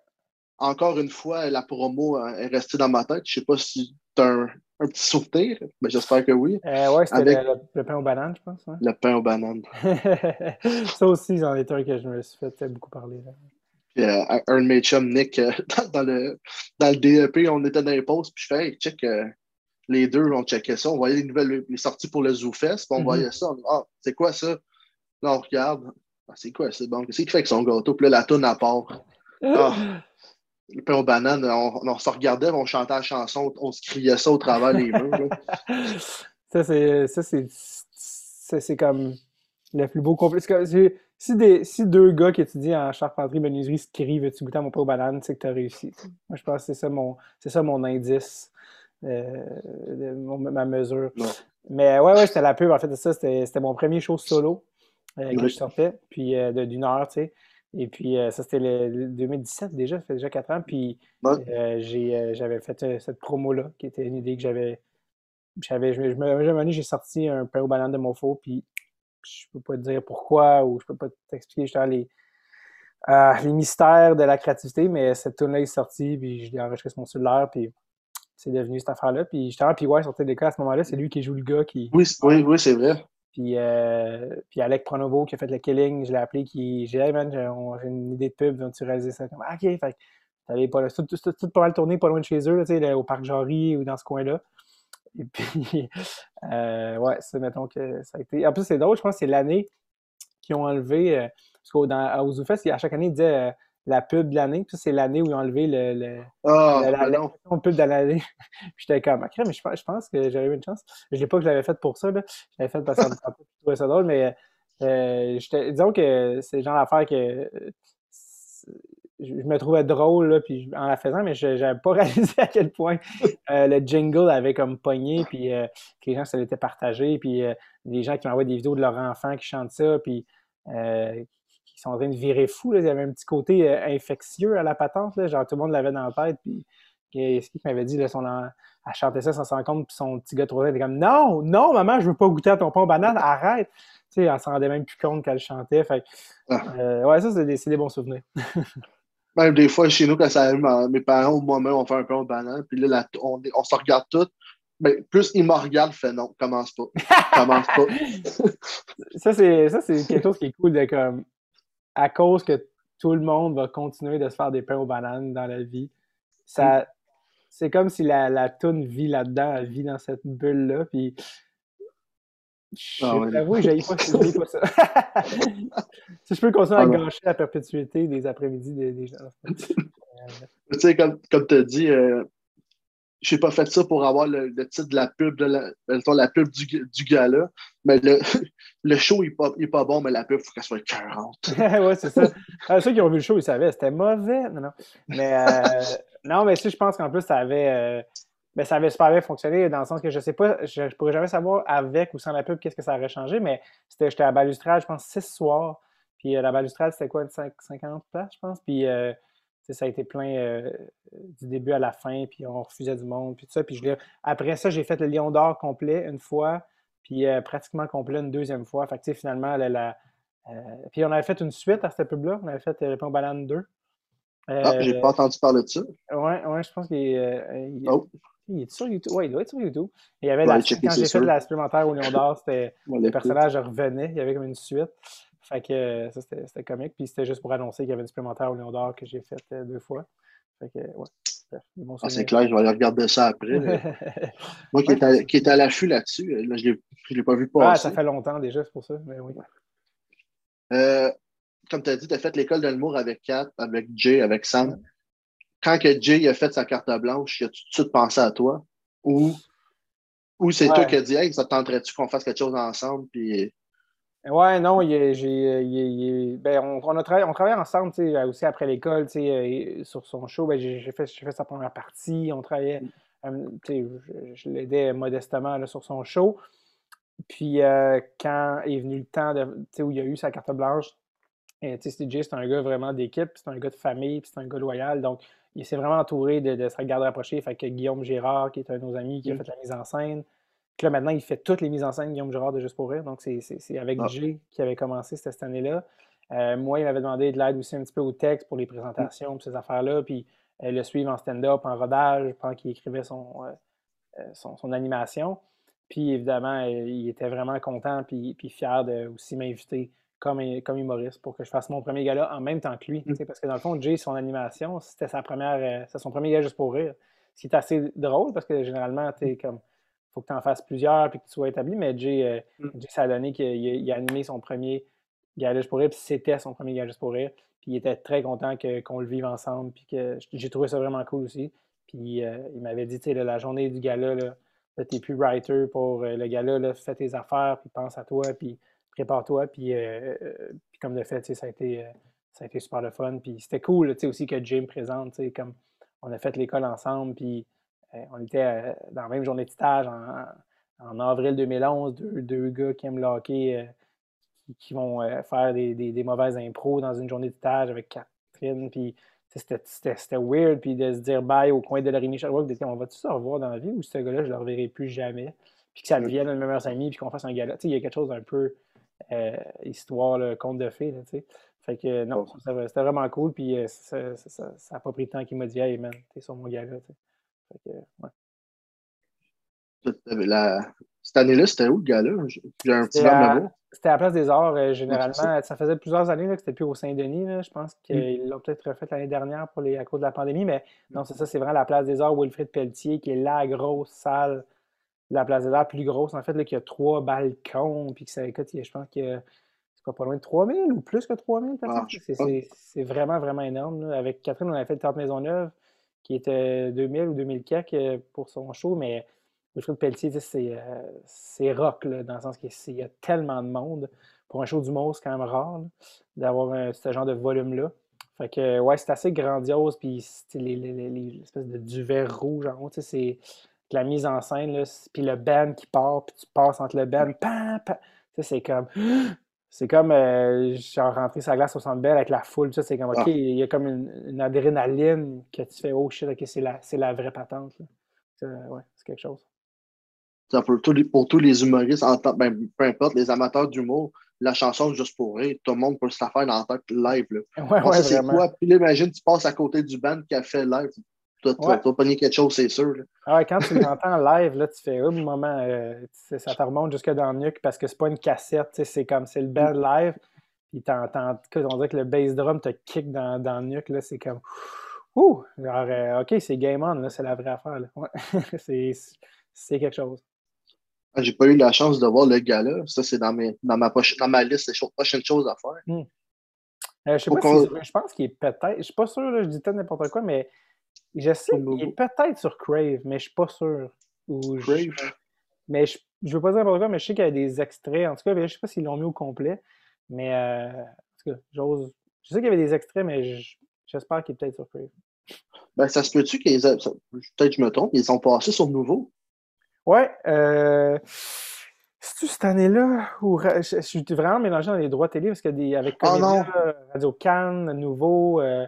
Encore une fois, la promo euh, est restée dans ma tête. Je sais pas si tu as un, un petit souvenir, mais j'espère que oui. Euh, ouais, c'était Avec- le, le- le pain aux bananes, je pense. Le pain aux bananes. Ça aussi, c'en est un que je me suis fait beaucoup parler. Là. Puis, euh, un de mes chums, Nick, euh, dans, dans le, dans le DEP, on était dans les pauses, puis je fais, hey, check, les deux, on checkait ça, on voyait les nouvelles, les sorties pour le ZooFest, puis on Mhm. voyait ça, on ah, c'est quoi ça? Là, on regarde, ah, c'est quoi, c'est bon, qu'est-ce qu'il fait avec son gâteau? Puis là, la tourne à part? Ah. Le pain aux bananes, on, on se regardait, on chantait la chanson, on se criait ça au travers des murs. Ça, c'est ça, c'est comme le plus beau c'est- si, des, si deux gars qui étudient en charpenterie, menuiserie se crient Veux-tu goûter à mon pain aux bananes c'est que tu as réussi. Moi, je pense que c'est ça mon, c'est ça mon indice, euh, ma mesure. Mais ouais, ouais, c'était la pub. En fait, ça, c'était mon premier show solo euh, que je sortais, puis euh, d'une heure, tu sais. Et puis, ça, c'était le, 2017 déjà, ça fait déjà quatre ans. Puis, j'avais fait cette promo-là, qui était une idée que j'avais. J'avais, je, me, j'ai sorti un pain aux bananes de Mofo, puis je peux pas te dire pourquoi ou je peux pas t'expliquer justement les, euh, les mystères de la créativité, mais cette tune là est sortie, puis je l'ai enregistré sur mon cellulaire, puis c'est devenu cette affaire-là. Puis justement, puis ouais, sur TDK à ce moment-là, c'est lui qui joue le gars qui. Oui, oui, oui, c'est vrai. Puis, euh, puis Alec Pronovo qui a fait le killing, je l'ai appelé, qui. J'ai dit, hey man, j'ai une idée de pub, tu réaliser ça? Comme, ah, ok, fait t'avais pas tout, tout, tout, pas mal tourné pas loin de chez eux, là, là, au parc Jarry ou dans ce coin-là. Et puis, euh, ouais, c'est, mettons que ça a été. En plus, c'est drôle, je pense que c'est l'année qu'ils ont enlevé. Euh, parce qu'au à chaque année, ils disaient euh, la pub de l'année. Puis c'est l'année où ils ont enlevé le, le, oh, la, la, pub de l'année. j'étais comme, mais je, je pense que j'avais eu une chance. Je n'ai pas que je l'avais fait pour ça. Là. Je l'avais fait parce que je trouvais ça drôle, mais euh, disons que c'est le genre d'affaire que je, me trouvais drôle là, puis en la faisant, mais je n'avais pas réalisé à quel point euh, le jingle avait comme pogné, puis euh, que les gens se l'étaient partagé, puis euh, les gens qui m'envoient des vidéos de leurs enfants qui chantent ça, puis sont en train de virer fou. Là. Il y avait un petit côté infectieux à la patente, là, genre tout le monde l'avait dans la tête, puis ce qu'il m'avait dit, là, son, elle chantait ça sans s'en rendre compte, puis son petit gars trop était comme Non, non, maman, je veux pas goûter à ton pain aux bananes, arrête! Tu sais, elle s'en rendait même plus compte qu'elle chantait. Fait, ah. ouais, ça, c'est des, des, bons souvenirs. Même des fois, chez nous, quand ça arrive, mes parents ou moi-même, on fait un peu de banane, puis là, on, on, se regarde tous. Mais plus ils me regardent, fait non, commence pas. commence pas. ça, c'est quelque chose qui est cool de comme à cause que tout le monde va continuer de se faire des pains aux bananes dans la vie. Ça, c'est comme si la, la toune vit là-dedans, elle vit dans cette bulle-là. Puis J'avoue, j'ai pas, pas ça. si je peux continuer à ah gâcher la perpétuité des après-midi des, gens. tu sais, comme, comme tu as dit, euh, je n'ai pas fait ça pour avoir le, titre de la pub, de la, la pub du, du gala, mais le, le show n'est pas, pas bon, mais la pub, il faut qu'elle soit 40. oui, c'est ça. Ah, ceux qui ont vu le show, ils savaient, c'était mauvais. Non, non. Mais, euh, non, mais si je pense qu'en plus, ça avait. Euh, ben, ça avait super bien fonctionné dans le sens que je sais pas, je, ne pourrais jamais savoir avec ou sans la pub qu'est-ce que ça aurait changé, mais j'étais à balustrade, je pense, six soirs. Puis euh, la balustrade, c'était quoi, 50 places, je pense? Puis euh, ça a été plein euh, du début à la fin, puis on refusait du monde, puis tout ça. Puis je après ça, j'ai fait le Lion d'or complet une fois, puis pratiquement complet une deuxième fois. Fait que finalement, la, puis on avait fait une suite à cette pub-là. On avait fait le Pont Banane 2. ah, j'ai pas entendu parler de ça. Ouais, ouais, je pense qu'il oh. Il est sur YouTube. Oui, il doit être sur YouTube. il y avait la, quand j'ai fait la supplémentaire au Lion d'Or, c'était le personnage revenait. Il y avait comme une suite. Fait que ça, c'était comique. Puis c'était juste pour annoncer qu'il y avait une supplémentaire au Lion d'Or que j'ai fait euh, deux fois. Fait que, ouais. Ah, c'est clair, je vais aller regarder ça après. Moi qui est à l'affût là-dessus, euh, là, je ne l'ai pas vu passer. Ah, ça fait longtemps déjà, c'est pour ça. Mais oui. Euh, comme tu as dit, tu as fait l'école de l'humour avec Kat, avec Jay, avec Sam quand que Jay a fait sa carte blanche, il a tout de suite pensé à toi? Ou, ou c'est toi qui as dit, hey, ça tenterait-tu qu'on fasse quelque chose ensemble? Puis... Ouais, non, j'ai, ben, on, on, a travaillé, on travaille ensemble aussi après l'école sur son show. Ben, j'ai fait, fait sa première partie. On travaillait, euh, je, je l'aidais modestement là, sur son show. Puis euh, quand est venu le temps de, où il a eu sa carte blanche, Jay, c'est un gars vraiment d'équipe, c'est un gars de famille, c'est un gars loyal. Donc, il s'est vraiment entouré de, de se regarder rapprocher. Fait que Guillaume Gérard, qui est un de nos amis, qui a mm. fait la mise en scène. Puis là, maintenant, il fait toutes les mises en scène, Guillaume Gérard de Juste pour Rire. Donc, c'est avec ah. G qui avait commencé cette, année-là. Euh, moi, il m'avait demandé de l'aide aussi un petit peu au texte pour les présentations, ces affaires-là. Puis euh, le suivre en stand-up, en rodage, pendant qu'il écrivait son, euh, son, animation. Puis évidemment, il était vraiment content puis, puis fier de aussi m'inviter comme, comme humoriste pour que je fasse mon premier gala en même temps que lui. Mm. Parce que dans le fond, Jay, son animation, c'était sa première, son premier gala juste pour rire. Ce qui est assez drôle parce que généralement, tu mm. comme faut que tu en fasses plusieurs puis que tu sois établi. Mais Jay, euh, mm. ça a donné qu'il a, animé son premier gala juste pour rire, puis c'était son premier gala juste pour rire. Puis il était très content qu'on le vive ensemble, puis que j'ai trouvé ça vraiment cool aussi. Puis euh, il m'avait dit, tu sais, la journée du gala, là, t'es plus writer pour le gala, là, fais tes affaires, puis pense à toi, puis prépare-toi. Puis, puis comme de fait, ça a été ça a été super le fun. Puis c'était cool aussi que Jim présente, comme on a fait l'école ensemble, puis on était dans la même journée de stage en, en avril 2011, deux, gars qui aiment le hockey, qui, vont faire des, des, des, mauvaises impros dans une journée de stage avec Catherine, puis c'était weird, puis de se dire bye au coin de Larini Sherbrooke, de dire on va-tu se revoir dans la vie ou ce gars-là, je ne le reverrai plus jamais, puis que ça devienne un meilleur ami, puis qu'on fasse un gala. Il y a quelque chose d'un peu euh, histoire, le conte de fées, tu sais. Fait que non, c'était vraiment cool, puis euh, ça n'a pas pris de temps qu'il m'a dit Hey man, t'es sur mon gala, tu sais. Que, ouais. Cette année-là, c'était où le gala? J'ai un petit C'était à la Place des Arts, euh, généralement. ça. faisait plusieurs années que c'était plus au Saint-Denis. Je pense qu'ils l'ont peut-être refait l'année dernière pour les, à cause de la pandémie. Mais non, c'est ça, c'est vraiment la Place des Arts Wilfrid Pelletier, qui est la grosse salle de la Place des Arts, plus grosse, en fait, là, qui a trois balcons. Puis que ça, écoute, je pense que c'est pas loin de 3000 ou plus que 3000 personnes. Ah, c'est vraiment, vraiment énorme. Avec Catherine, on avait fait le Théâtre Maisonneuve, qui était 2000 ou 2000 euh, pour son show, mais Wilfrid Pelletier, c'est euh, rock, dans le sens qu'il y a tellement de monde. Pour un show d'humour, c'est quand même rare d'avoir ce genre de volume-là. Fait que, ouais, c'est assez grandiose, puis les, les, les, espèces de duvet rouge en haut, c'est la mise en scène, puis le band qui part, puis tu passes entre le band, pam, c'est comme... C'est comme euh, genre rentrer sa glace au centre belle avec la foule, c'est comme, OK, ah. il y a comme une, adrénaline que tu fais, oh shit, OK, c'est la, la vraie patente. Ouais, c'est quelque chose pour, tous les, pour tous les humoristes, en ben, peu importe, les amateurs d'humour, la chanson Juste pour rire, tout le monde peut se la faire dans la tête live. Là. Ouais, ouais, c'est quoi? Puis imagine, tu passes à côté du band qui a fait live. Tu vas pogner quelque chose, c'est sûr. Ah ouais, quand tu l'entends live, là, tu fais un moment, euh, ça te remonte jusque dans le nuque parce que c'est pas une cassette, c'est comme c'est le band live. Puis t'entends, on dirait que le bass drum te kick dans, dans le nuque, là, c'est comme. Ouh! Genre, euh, OK, c'est game on, là, c'est la vraie affaire. Ouais. c'est quelque chose. Ah, j'ai pas eu la chance de voir le gars-là. Ça, c'est dans, dans, ma, dans ma liste des prochaines choses à faire. Hmm. Euh, je sais pas si, je pense qu'il est peut-être. Je suis pas sûr, je dis peut-être n'importe quoi, mais je sais qu'il est peut-être sur Crave, mais je suis pas sûr. Crave? mais je, je veux pas dire n'importe quoi, mais je sais qu'il y a des extraits. En tout cas, je sais pas s'ils l'ont mis au complet. Mais euh, en tout cas, j'ose. Je sais qu'il y avait des extraits, mais j'espère qu'il est peut-être sur Crave. Ben, ça se peut-tu qu'ils. Peut-être que je me trompe, ils sont passés sur le nouveau? Ouais. Euh, C'est-tu cette année-là où je, suis vraiment mélangé dans les droits télé parce que avec oh non. Radio Cannes, Nouveau. Euh,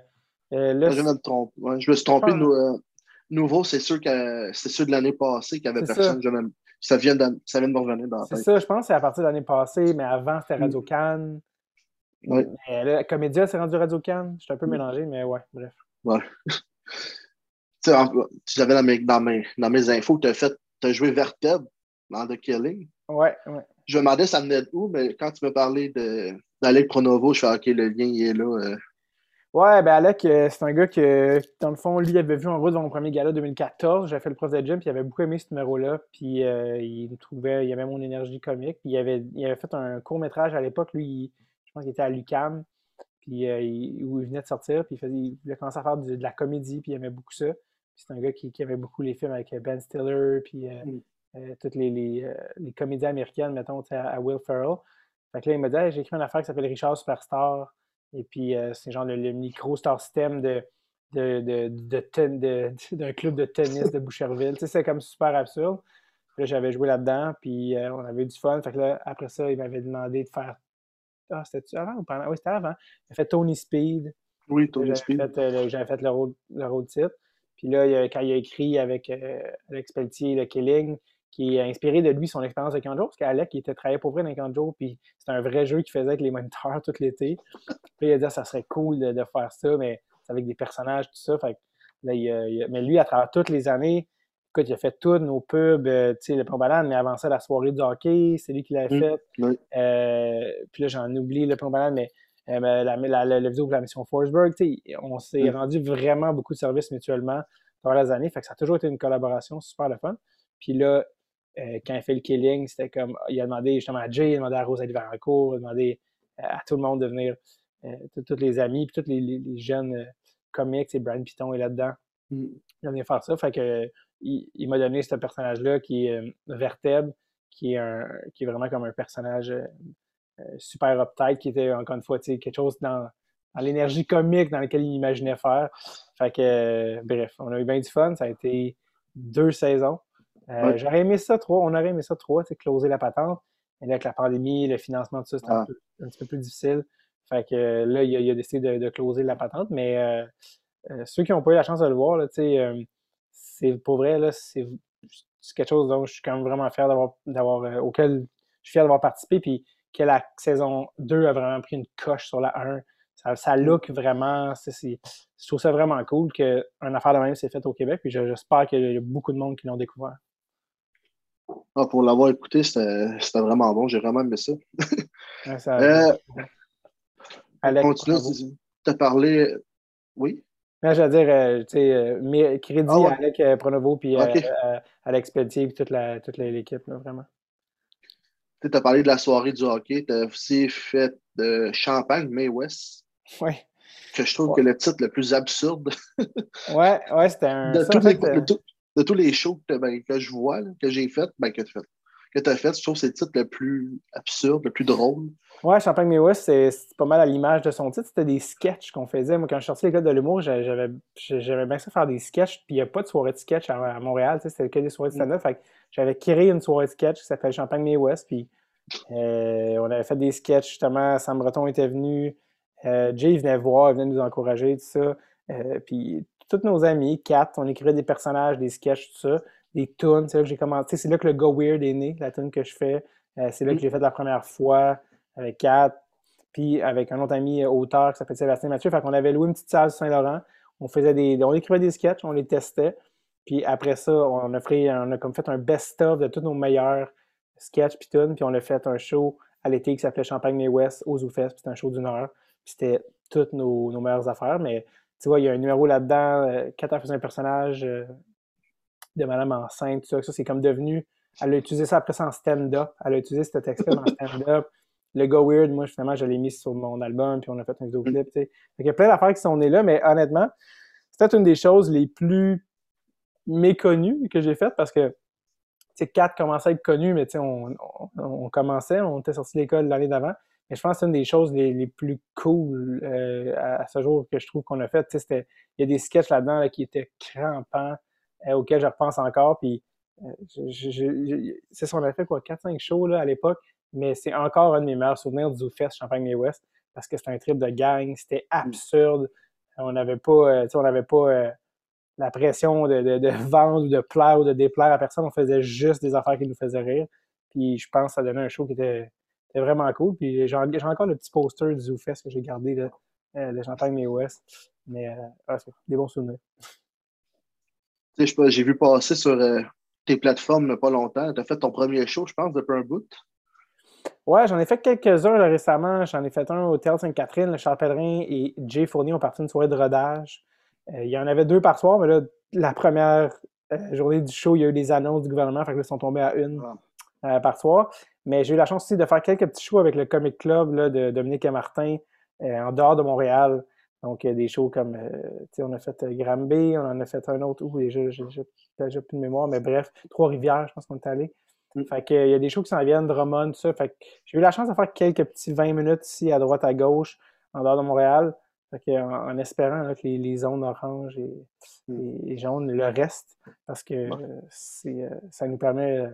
euh je, me trompe. je me suis trompé. Euh, nouveau, c'est sûr que c'est sûr de l'année passée qu'il n'y avait personne. Ça. Même, ça, vient de, ça vient de me revenir dans la tête. C'est ça, je pense que c'est à partir de l'année passée, mais avant, c'était Radio mm. Cannes. Oui. Mais Comédia, c'est rendu Radio Cannes. Je suis un peu mm. mélangé, mais ouais, bref. Ouais. tu savais dans mes, dans, mes, dans mes infos que tu as fait tu as joué Verteb dans The Killing. Ouais, ouais. Je me demandais ça venait d'où, mais quand tu me parlais d'Alec Pronovo, je fais OK, le lien il est là. Euh. Ouais, ben Alec, euh, c'est un gars que, dans le fond, lui, avait vu en route dans mon premier gala 2014. J'avais fait le prof de gym, puis il avait beaucoup aimé ce numéro-là. Puis euh, il trouvait, il avait mon énergie comique. Puis il avait, il avait fait un court-métrage à l'époque. Lui, je pense qu'il était à l'UCAM, puis où il venait de sortir. Puis il, faisait, il voulait commencer à faire de, la comédie, puis il aimait beaucoup ça c'est un gars qui, qui, aimait beaucoup les films avec euh, Ben Stiller, puis euh, mm. euh, toutes les, les, les, comédies américaines, mettons, à, Will Ferrell. Fait que là, il m'a dit j'ai écrit une affaire qui s'appelle Richard Superstar. Et puis, c'est genre le, micro-star system de, de, de, d'un club de tennis de Boucherville. tu sais, c'est comme super absurde. Là, j'avais joué là-dedans, puis on avait eu du fun. Fait que là, après ça, il m'avait demandé de faire. Ah, c'était avant ou pendant? Oui, c'était avant. Il a fait Tony Speed. Oui, Tony Speed. J'avais fait, le rôle, le titre. Puis là, quand il a écrit avec euh, Alex Pelletier, le Killing, qui a inspiré de lui son expérience de Kanjo, parce qu'Alex, il était travaillé pour vrai dans Kanjo, puis c'était un vrai jeu qu'il faisait avec les moniteurs tout l'été. Puis il a dit, ça serait cool de, faire ça, mais avec des personnages, tout ça. Fait là, il, mais lui, à travers toutes les années, écoute, il a fait tous nos pubs, euh, tu sais, le Pombalade, mais avant ça, la soirée du hockey, c'est lui qui l'avait fait. Euh, puis là, j'en oublie le Pombalade, mais euh, la, la, vidéo pour la mission Forsberg, on s'est mm. rendu vraiment beaucoup de services mutuellement pendant les années. Fait que ça a toujours été une collaboration super le fun. Puis là, euh, quand il fait le killing, c'était comme il a demandé justement à Jay, il a demandé à Rosalie Varancourt, il a demandé euh, à tout le monde de venir, tous les amis, puis tous les, jeunes comics, et Brian Piton est là-dedans. Mm. Il a venu faire ça. Fait que il, m'a donné ce personnage-là qui est Verteb, qui est, un, qui est vraiment comme un personnage super uptight, qui était encore une fois quelque chose dans, l'énergie comique dans laquelle il imaginait faire. Fait que, bref, on a eu bien du fun. Ça a été deux saisons. J'aurais aimé ça trois. On aurait aimé ça trois, closer la patente. Mais là, avec la pandémie, le financement, tout ça, c'était un, ah. petit peu plus difficile. Fait que là, il a, décidé de, closer la patente. Mais ceux qui n'ont pas eu la chance de le voir, là, c'est pour vrai, là, c'est quelque chose dont je suis quand même vraiment fier d'avoir, d'avoir auquel je suis fier d'avoir participé. Puis que la saison 2 a vraiment pris une coche sur la 1. Ça, ça look vraiment. je trouve ça vraiment cool qu'une affaire de même s'est faite au Québec. Puis j'espère qu'il y a beaucoup de monde qui l'ont découvert. Ah, pour l'avoir écouté, c'était vraiment bon. J'ai vraiment aimé ça. ça euh, continue, tu as parlé. Oui? je veux dire, euh, tu sais, euh, crédit ah, à Alec Pronovo puis Alex Pelletier et toute l'équipe, vraiment. Tu as parlé de la soirée du hockey, tu as aussi fait de Champagne, May West. Oui. Que je trouve que le titre le plus absurde. ouais, ouais, c'était un. De, euh, de, tous les shows que, ben, je vois, que j'ai fait, ben, que tu que as fait, je trouve que c'est le titre le plus absurde, le plus drôle. Ouais, Champagne West, c'est pas mal à l'image de son titre. C'était des sketchs qu'on faisait. Moi, quand je suis sorti l'école de l'humour, j'avais bien ça faire des sketchs. Puis il n'y a pas de soirée de sketch à, Montréal. C'était que des soirées de stand-up. J'avais créé une soirée de sketch qui s'appelle Champagne May West. Puis euh, on avait fait des sketchs, justement. Sam Breton était venu. Euh, Jay venait voir, il venait nous encourager, tout ça. Euh, puis tous nos amis, Kat, on écrivait des personnages, des sketchs, tout ça. Des tunes, c'est là que j'ai commencé. C'est là que le Go Weird est né, la tune que je fais. c'est là que j'ai fait la première fois avec Kat. Puis avec un autre ami auteur qui s'appelle Sébastien Mathieu. Fait qu'on avait loué une petite salle Saint-Laurent. On faisait des. On écrivait des sketchs, on les testait. Puis après ça, on a, fait, on a comme fait un best-of de tous nos meilleurs sketch puis tout, puis on a fait un show à l'été qui s'appelait Champagne May West au ZooFest, puis c'était un show d'une heure, puis c'était toutes nos, nos, meilleures affaires, mais tu vois, il y a un numéro là-dedans, euh, faisait un personnage euh, de madame enceinte, tout ça, ça c'est comme devenu, elle a utilisé ça après ça en stand-up, elle a utilisé ce texte-là en stand-up, le Go Weird, moi, finalement, je l'ai mis sur mon album, puis on a fait un vidéoclip, tu sais. Il y a plein d'affaires qui sont nées là, mais honnêtement, c'était une des choses les plus méconnues que j'ai faites parce que sais, 4 commençait à être connu, mais on, on, commençait, on était sorti de l'école l'année d'avant. Mais je pense que c'est une des choses les, plus cool euh, à, ce jour que je trouve qu'on a fait. Il y a des sketchs là-dedans qui étaient crampants, euh, auxquels je repense encore. Puis, euh, c'est ça, on a fait quoi, 4-5 shows là, à l'époque, mais c'est encore un de mes meilleurs souvenirs du Fest Champagne-May-West parce que c'était un trip de gang, c'était mm. absurde. On n'avait pas, on n'avait pas la pression de, de, de, vendre ou de plaire ou de déplaire à personne. On faisait juste des affaires qui nous faisaient rire. Puis je pense que ça donnait un show qui était, vraiment cool. Puis j'ai encore le petit poster du ZooFest que j'ai gardé de, euh, de Champagne May West. Mais euh, des bons souvenirs. J'ai vu passer sur euh, tes plateformes pas longtemps. Tu as fait ton premier show, je pense, depuis un bout. Ouais, j'en ai fait quelques-uns récemment. J'en ai fait un au Théâtre Sainte-Catherine. Le Charles Pellerin et Jay Fournier ont parti une soirée de rodage. Euh, il y en avait deux par soir, mais là, la première euh, journée du show, il y a eu des annonces du gouvernement, fait que là, ils sont tombés à une ah. euh, par soir. Mais j'ai eu la chance aussi de faire quelques petits shows avec le Comic Club là, de Dominique et Martin en dehors de Montréal. Donc, des shows comme, tu sais, on a fait Granby, on en a fait un autre, où j'ai déjà plus de mémoire, mais bref, Trois-Rivières, je pense qu'on est allé. Mm. Fait que, il y a des shows qui s'en viennent, Drummond, tout ça. Fait que j'ai eu la chance de faire quelques petits 20 minutes ici, à droite, à gauche, en dehors de Montréal en, espérant que les, zones oranges et, les jaunes le restent, parce que euh, ça nous permet euh,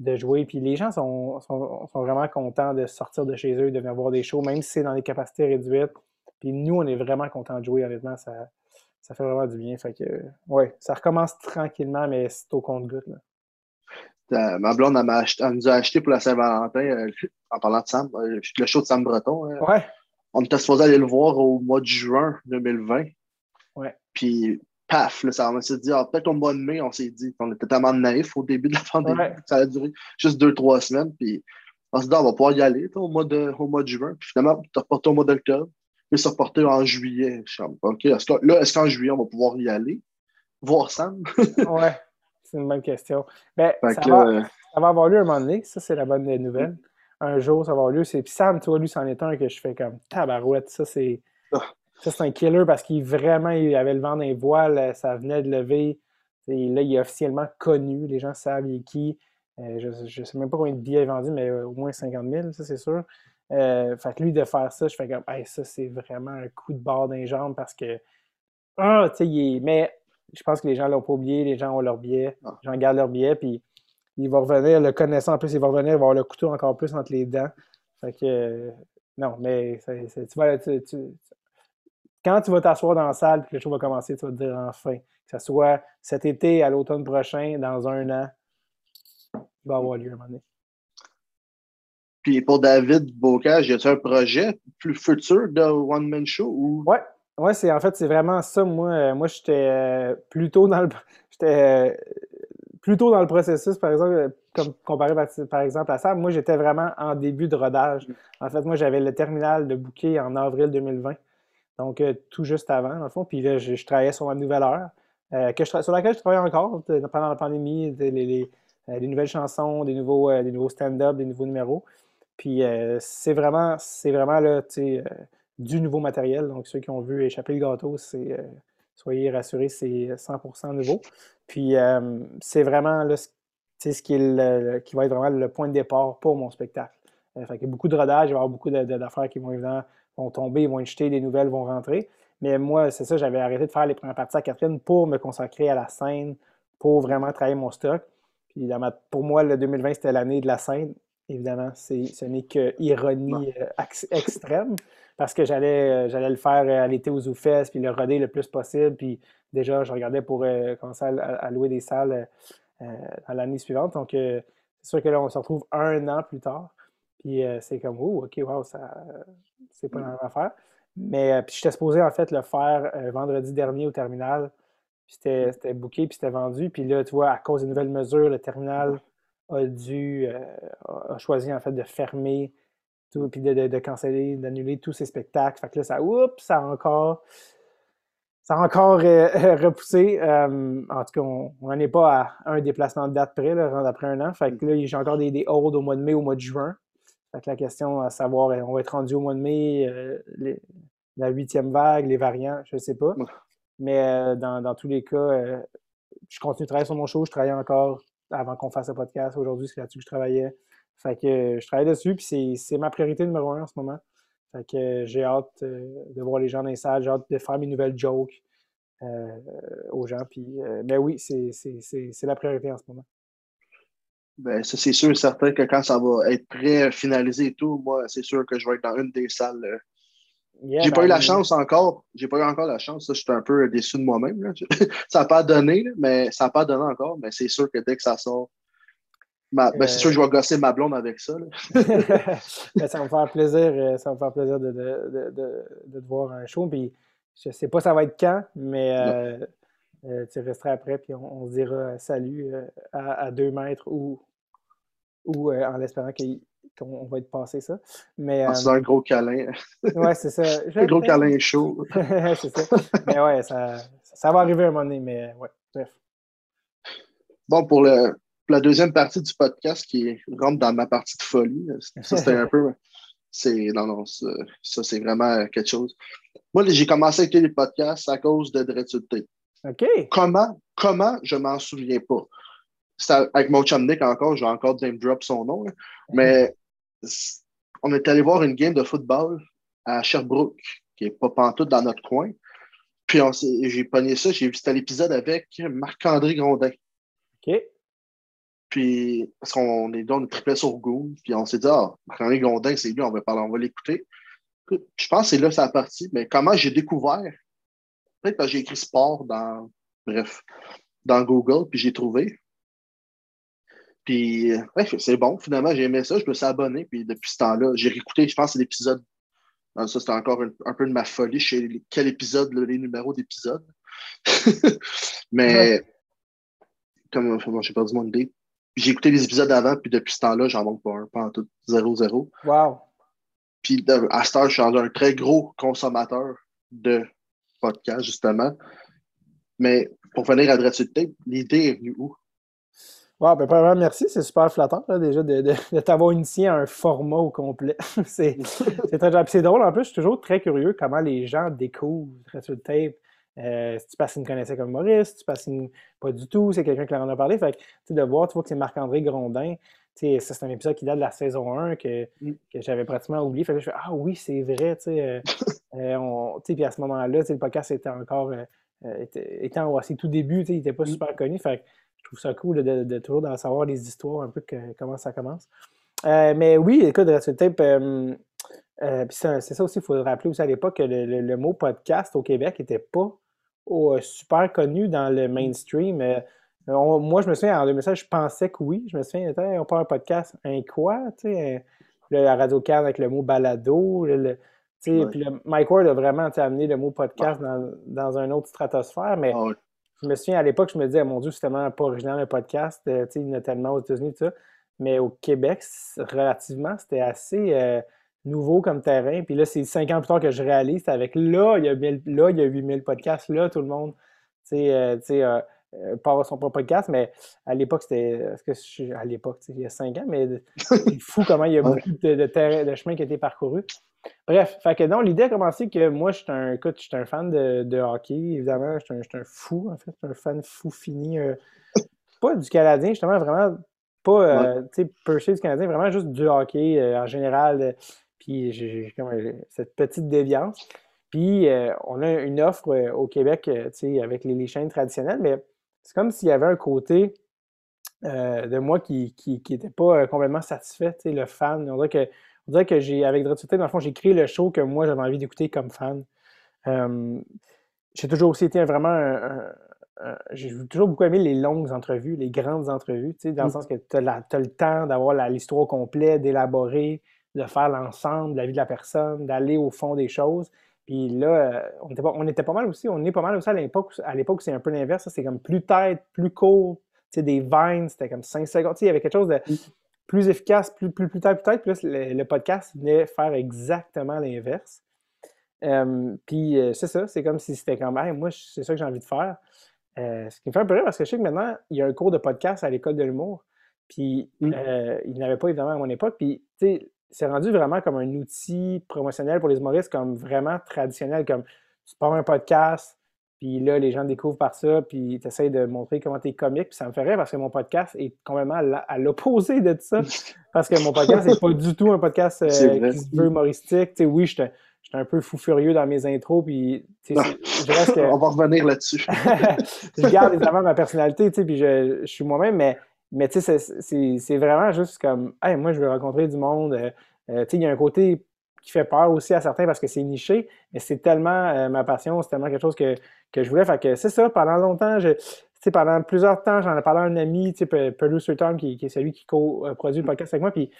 de jouer. Puis les gens sont, sont, vraiment contents de sortir de chez eux, de venir voir des shows, même si c'est dans des capacités réduites. Puis nous, on est vraiment contents de jouer, honnêtement, ça, ça fait vraiment du bien. Fait que, ouais, ça recommence tranquillement, mais c'est au compte-goutte. Ma blonde, elle, nous a acheté pour la Saint-Valentin, euh, en parlant de Sam, le show de Sam Breton. Ouais on était supposé aller le voir au mois de juin 2020. Ouais. Puis, paf, là, ça, on s'est dit, ah, peut-être au mois de mai, on s'est dit, on était tellement naïfs au début de la pandémie, ça a duré juste deux, trois semaines. Puis, on s'est dit, ah, on va pouvoir y aller au mois, de, au mois de juin. Puis finalement, tu reporté au mois d'octobre. Puis, c'est reporté en juillet. Je suis OK, là, est-ce qu'en juillet, on va pouvoir y aller? Voir Sam? ouais, c'est une bonne question. Ben, ça, va, euh, ça, va, avoir lieu un moment donné. Ça, c'est la bonne nouvelle un jour, ça va avoir lieu. Puis Sam, tu vois, lui, c'en est un que je fais comme tabarouette. Ça, c'est. Ah. Ça, c'est un killer parce qu'il vraiment il avait le vent dans les voiles, ça venait de lever. Et là, il est officiellement connu. Les gens savent il est qui. Euh, je ne sais même pas combien de billets il a vendu, mais euh, au moins 50 000, ça, c'est sûr. Euh, fait que lui, de faire ça, je fais comme, hey, ça, c'est vraiment un coup de barre d'un jambes parce que, ah, tu sais, est... mais je pense que les gens l'ont pas oublié, les gens ont leur billet, Ah. les gens gardent leur billet, puis il va revenir, le connaissant en plus, il va revenir, il va avoir le couteau encore plus entre les dents. Fait que, euh, non, mais tu tu- tu- quand tu vas t'asseoir dans la salle et que le show va commencer, tu vas te dire enfin, que ce soit cet été, à l'automne prochain, dans un an, il va avoir lieu à un moment donné. Puis pour David Bocage, y a-t-il un projet plus futur de One Man Show ou? Ouais, ouais, c'est en fait c'est vraiment ça. Moi, euh, moi j'étais euh, plutôt dans le j'étais euh, plutôt dans le processus, par exemple, comme comparé par, par exemple à ça. Moi, j'étais vraiment en début de rodage. En fait, moi, j'avais le terminal de booké en avril 2020. Donc, euh, tout juste avant, dans le fond. Puis là, je, travaillais sur ma nouvelle heure, euh, sur laquelle je travaille encore pendant la pandémie, les, euh, nouvelles chansons, des nouveaux, stand-up, des nouveaux numéros. Puis c'est vraiment, vraiment du nouveau matériel. Donc, ceux qui ont vu échapper le gâteau, soyez rassurés, c'est 100% nouveau. Puis c'est vraiment ce- qui, est le- qui va être vraiment le point de départ pour mon spectacle. Qu'il y a beaucoup de rodage, il va y avoir beaucoup d'affaires qui vont évidemment vont tomber, ils vont être jetés, des nouvelles vont rentrer. Mais moi, c'est ça, j'avais arrêté de faire les premières parties à Catherine pour me consacrer à la scène, pour vraiment travailler mon stock. Puis pour moi, le 2020, c'était l'année de la scène. Évidemment, c'est, ce n'est que ironie euh, ex- extrême, parce que j'allais, euh, j'allais le faire euh, à l'été aux ZooFest, puis le roder le plus possible. Puis déjà, je regardais pour euh, commencer à, à louer des salles euh, euh, dans l'année suivante. Donc, euh, c'est sûr que là, on se retrouve un an plus tard. Puis euh, c'est comme, oh, OK, wow, ça, c'est pas la même affaire. Mais euh, puis j'étais supposé, en fait, le faire euh, vendredi dernier au terminal. Puis c'était, c'était booké, puis c'était vendu. Puis là, tu vois, à cause des nouvelles mesures, le terminal a dû, euh, a choisi, en fait, de fermer tout, puis de, de, de canceller, d'annuler tous ses spectacles. Fait que là, ça, oups, ça a encore, ça a encore euh, repoussé. Euh, en tout cas, on n'en est pas à un déplacement de date près, là, après un an. Fait que là, j'ai encore des, des holds au mois de mai, au mois de juin. Fait que la question à savoir, euh, on va être rendu au mois de mai, euh, les- la huitième vague, les variants, je ne sais pas. Mais euh, dans, dans tous les cas, euh, je continue de travailler sur mon show. Je travaillais encore avant qu'on fasse le podcast. Aujourd'hui, c'est là-dessus que je travaillais. Fait que je travaille dessus, puis c'est- ma priorité numéro un en ce moment. Fait que j'ai hâte de voir les gens dans les salles, j'ai hâte de faire mes nouvelles jokes aux gens. Puis, mais oui, c'est la priorité en ce moment. Ben, ça, c'est sûr et certain que quand ça va être prêt, finalisé et tout, moi, c'est sûr que je vais être dans une des salles. euh. Yeah, j'ai pas ben, eu la chance encore. J'ai pas eu encore la chance. Ça, je suis un peu déçu de moi-même. ça n'a pas donné, là, mais ça n'a pas donné encore. Mais c'est sûr que dès que ça sort, ma- ben, c'est sûr que je vais gosser ma blonde avec ça. Ben, ça va me faire plaisir, euh, ça va me faire plaisir de, de, de, de, de te voir un show. Puis je sais pas ça va être quand, mais euh, euh, tu resteras après, puis on, on se dira salut euh, à, à deux mètres ou, ou euh, en espérant qu'on va être passé ça. Mais En euh, faisant un gros câlin. ouais, c'est ça. Un gros câlin chaud. c'est ça. Mais ouais, ça, ça va arriver à un moment donné, mais ouais, bref. Bon, pour, le, pour la deuxième partie du podcast qui rentre dans ma partie de folie, ça c'était un peu. C'est, non, non, ça, ça, c'est vraiment quelque chose. Moi, j'ai commencé à écouter les podcasts à cause de Dretude Comment, comment, je m'en souviens pas. Avec mon chum Nick encore, j'ai encore name drop son nom, là. mais on est allé voir une game de football à Sherbrooke, qui est pas pantoute dans notre coin. Puis j'ai pogné ça, j'ai vu c'était l'épisode avec Marc-André Grondin. OK. Puis, parce qu'on est on triplé sur Goon, puis on s'est dit, ah, Marc-André Gondin, c'est lui, on va parler, on va l'écouter. Écoute, Je pense que c'est là sa partie, mais comment j'ai découvert? Peut-être parce que j'ai écrit sport dans, bref, dans Google, puis j'ai trouvé. Puis, euh, ouais, c'est bon, finalement, j'ai aimé ça, je me suis abonné, puis depuis ce temps-là, j'ai réécouté, je pense l'épisode. Ah, Ça, c'était encore un, un peu de ma folie, je sais quel épisode, les numéros d'épisodes. mais, comme, enfin, j'ai perdu mon idée. J'ai écouté les épisodes avant, puis depuis ce temps-là, j'en manque pas un, pas en tout, 0-0. Wow. Puis à cette heure, je suis un très gros consommateur de podcasts, justement. Mais pour venir à Dreadsuit Tape, l'idée est venue où? Wow, ben, premièrement, merci, c'est super flatteur déjà de, t'avoir initié à un format au complet. c'est très c'est drôle, en plus, je suis toujours très curieux comment les gens découvrent Retro Tape. Euh, si tu passes une connaissance comme Maurice, si tu passes une... pas du tout, c'est quelqu'un qui leur en a parlé. Fait que, de voir, tu vois que c'est Marc-André Grondin. Ça, c'est un épisode qui date de la saison 1 que, Mm. que j'avais pratiquement oublié. Fait que je fais Ah oui, c'est vrai, tu sais. euh, euh, puis à ce moment-là, le podcast était encore euh, était, était en tout début, tu sais, il n'était pas Mm. super connu. Fait que je trouve ça cool de, de toujours d'en savoir les histoires, un peu que- comment ça commence. Euh, mais oui, écoute, Red Tape, euh, euh, c'est ça aussi, il faut le rappeler aussi à l'époque que le, le- le mot podcast au Québec n'était pas oh, super connu dans le mainstream. Euh, on- moi, je me souviens, en 2016, je pensais que oui. Je me souviens, on parle un podcast, un quoi, tu sais, un- le- la radio can avec le mot balado, le- le- puis le, Mike Ward a vraiment amené le mot podcast dans, dans un autre stratosphère, mais Ah je me souviens à l'époque, je me disais, mon Dieu, c'est tellement pas original un podcast, euh, tu sais, il y en a tellement aux États-Unis, tout ça. Mais au Québec, relativement, c'était assez euh, nouveau comme terrain. Puis là, c'est cinq ans plus tard que je réalise, avec là, il y a 1000 là, il y a 8000 podcasts, là, tout le monde, tu sais, euh, tu sais, euh, part son propre podcast, mais à l'époque, c'était. Est-ce que je suis- à l'époque, il y a cinq ans, mais c'est fou comment il y a Ouais. beaucoup de, de terrain, de chemin qui a été parcouru. Bref, fait que donc l'idée a commencé que moi, je suis un, écoute, je suis un fan de, de hockey, évidemment, je suis un, je suis un fou, en fait, un fan fou fini, euh, pas du Canadien, justement, vraiment pas, euh, tu sais, perché du Canadien, vraiment juste du hockey euh, en général, puis j'ai cette petite déviance. Puis euh, on a une offre euh, au Québec, euh, tu sais, avec les, les chaînes traditionnelles, mais c'est comme s'il y avait un côté euh, de moi qui qui, qui était pas euh, complètement satisfait, le fan. On dirait que, on dirait que j'ai, avec Dread dans le fond, j'ai créé le show que moi j'avais envie d'écouter comme fan. Euh, j'ai toujours aussi été vraiment un, j'ai toujours beaucoup aimé les longues entrevues, les grandes entrevues, tu sais, dans le Mm. sens que tu as, le temps d'avoir l'histoire complète, d'élaborer, de faire l'ensemble de la vie de la personne, d'aller au fond des choses. Puis là, euh, on était, pas, on était pas mal aussi, on est pas mal aussi à l'époque, à l'époque où c'est un peu l'inverse, c'est comme plus tête, plus court, tu sais, des vines, c'était comme 5 secondes, tu sais, il y avait quelque chose de plus efficace, plus, plus, plus tard, plus tard, puis là, le, le podcast venait faire exactement l'inverse. Euh, puis euh, c'est ça, c'est comme si c'était comme, Hey, moi, c'est ça que j'ai envie de faire. Euh, ce qui me fait un peu rire parce que je sais que maintenant, il y a un cours de podcast à l'école de l'humour. Puis Mm. il n'y avait pas évidemment à mon époque. Puis tu sais, c'est rendu vraiment comme un outil promotionnel pour les humoristes, comme vraiment traditionnel, comme tu pars un podcast, puis là, les gens découvrent par ça, puis tu essaies de montrer comment tu es comique. Puis ça me fait rire parce que mon podcast est complètement à l'opposé de ça. Parce que mon podcast n'est pas du tout un podcast euh, qui se veut humoristique. Tu sais, oui, j'étais j'étais un peu fou furieux dans mes intros, puis je reste que On va revenir là-dessus. je garde évidemment ma personnalité, tu sais, puis je, je suis moi-même, mais, mais tu sais, c'est- vraiment juste comme, hey, moi, je veux rencontrer du monde. euh, euh, tu sais, il y a un côté qui fait peur aussi à certains parce que c'est niché, mais c'est tellement euh, ma passion, c'est tellement quelque chose que, que je voulais. Fait c'est ça, pendant longtemps, je, pendant plusieurs temps, j'en ai parlé à un ami, Producer Tom, qui, qui est celui qui co-produit le podcast avec moi, puis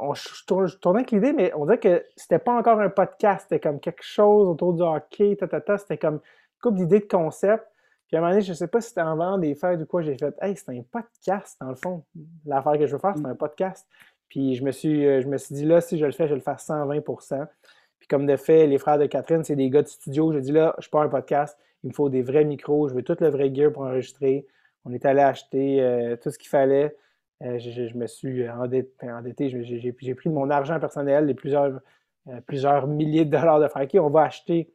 on, je, tournais avec l'idée, mais on dirait que c'était pas encore un podcast, c'était comme quelque chose autour du hockey, ta, ta, ta, c'était comme une couple d'idées de concept. Puis à un moment donné, je sais pas si c'était en vendant des fêtes ou quoi, j'ai fait Hey, c'est un podcast, dans le fond. L'affaire que je veux faire, c'est un podcast. Puis je me suis, euh, je me suis dit là, si je le fais, je vais le faire 120% Puis comme de fait, les frères de Catherine, c'est des gars de studio. J'ai dit là, je pars un podcast, il me faut des vrais micros, je veux tout le vrai gear pour enregistrer. On est allé acheter euh, tout ce qu'il fallait. Euh, je, je- je me suis endetté, endetté. j'ai- pris de mon argent personnel, les plusieurs, euh, plusieurs milliers de dollars de. OK, on va acheter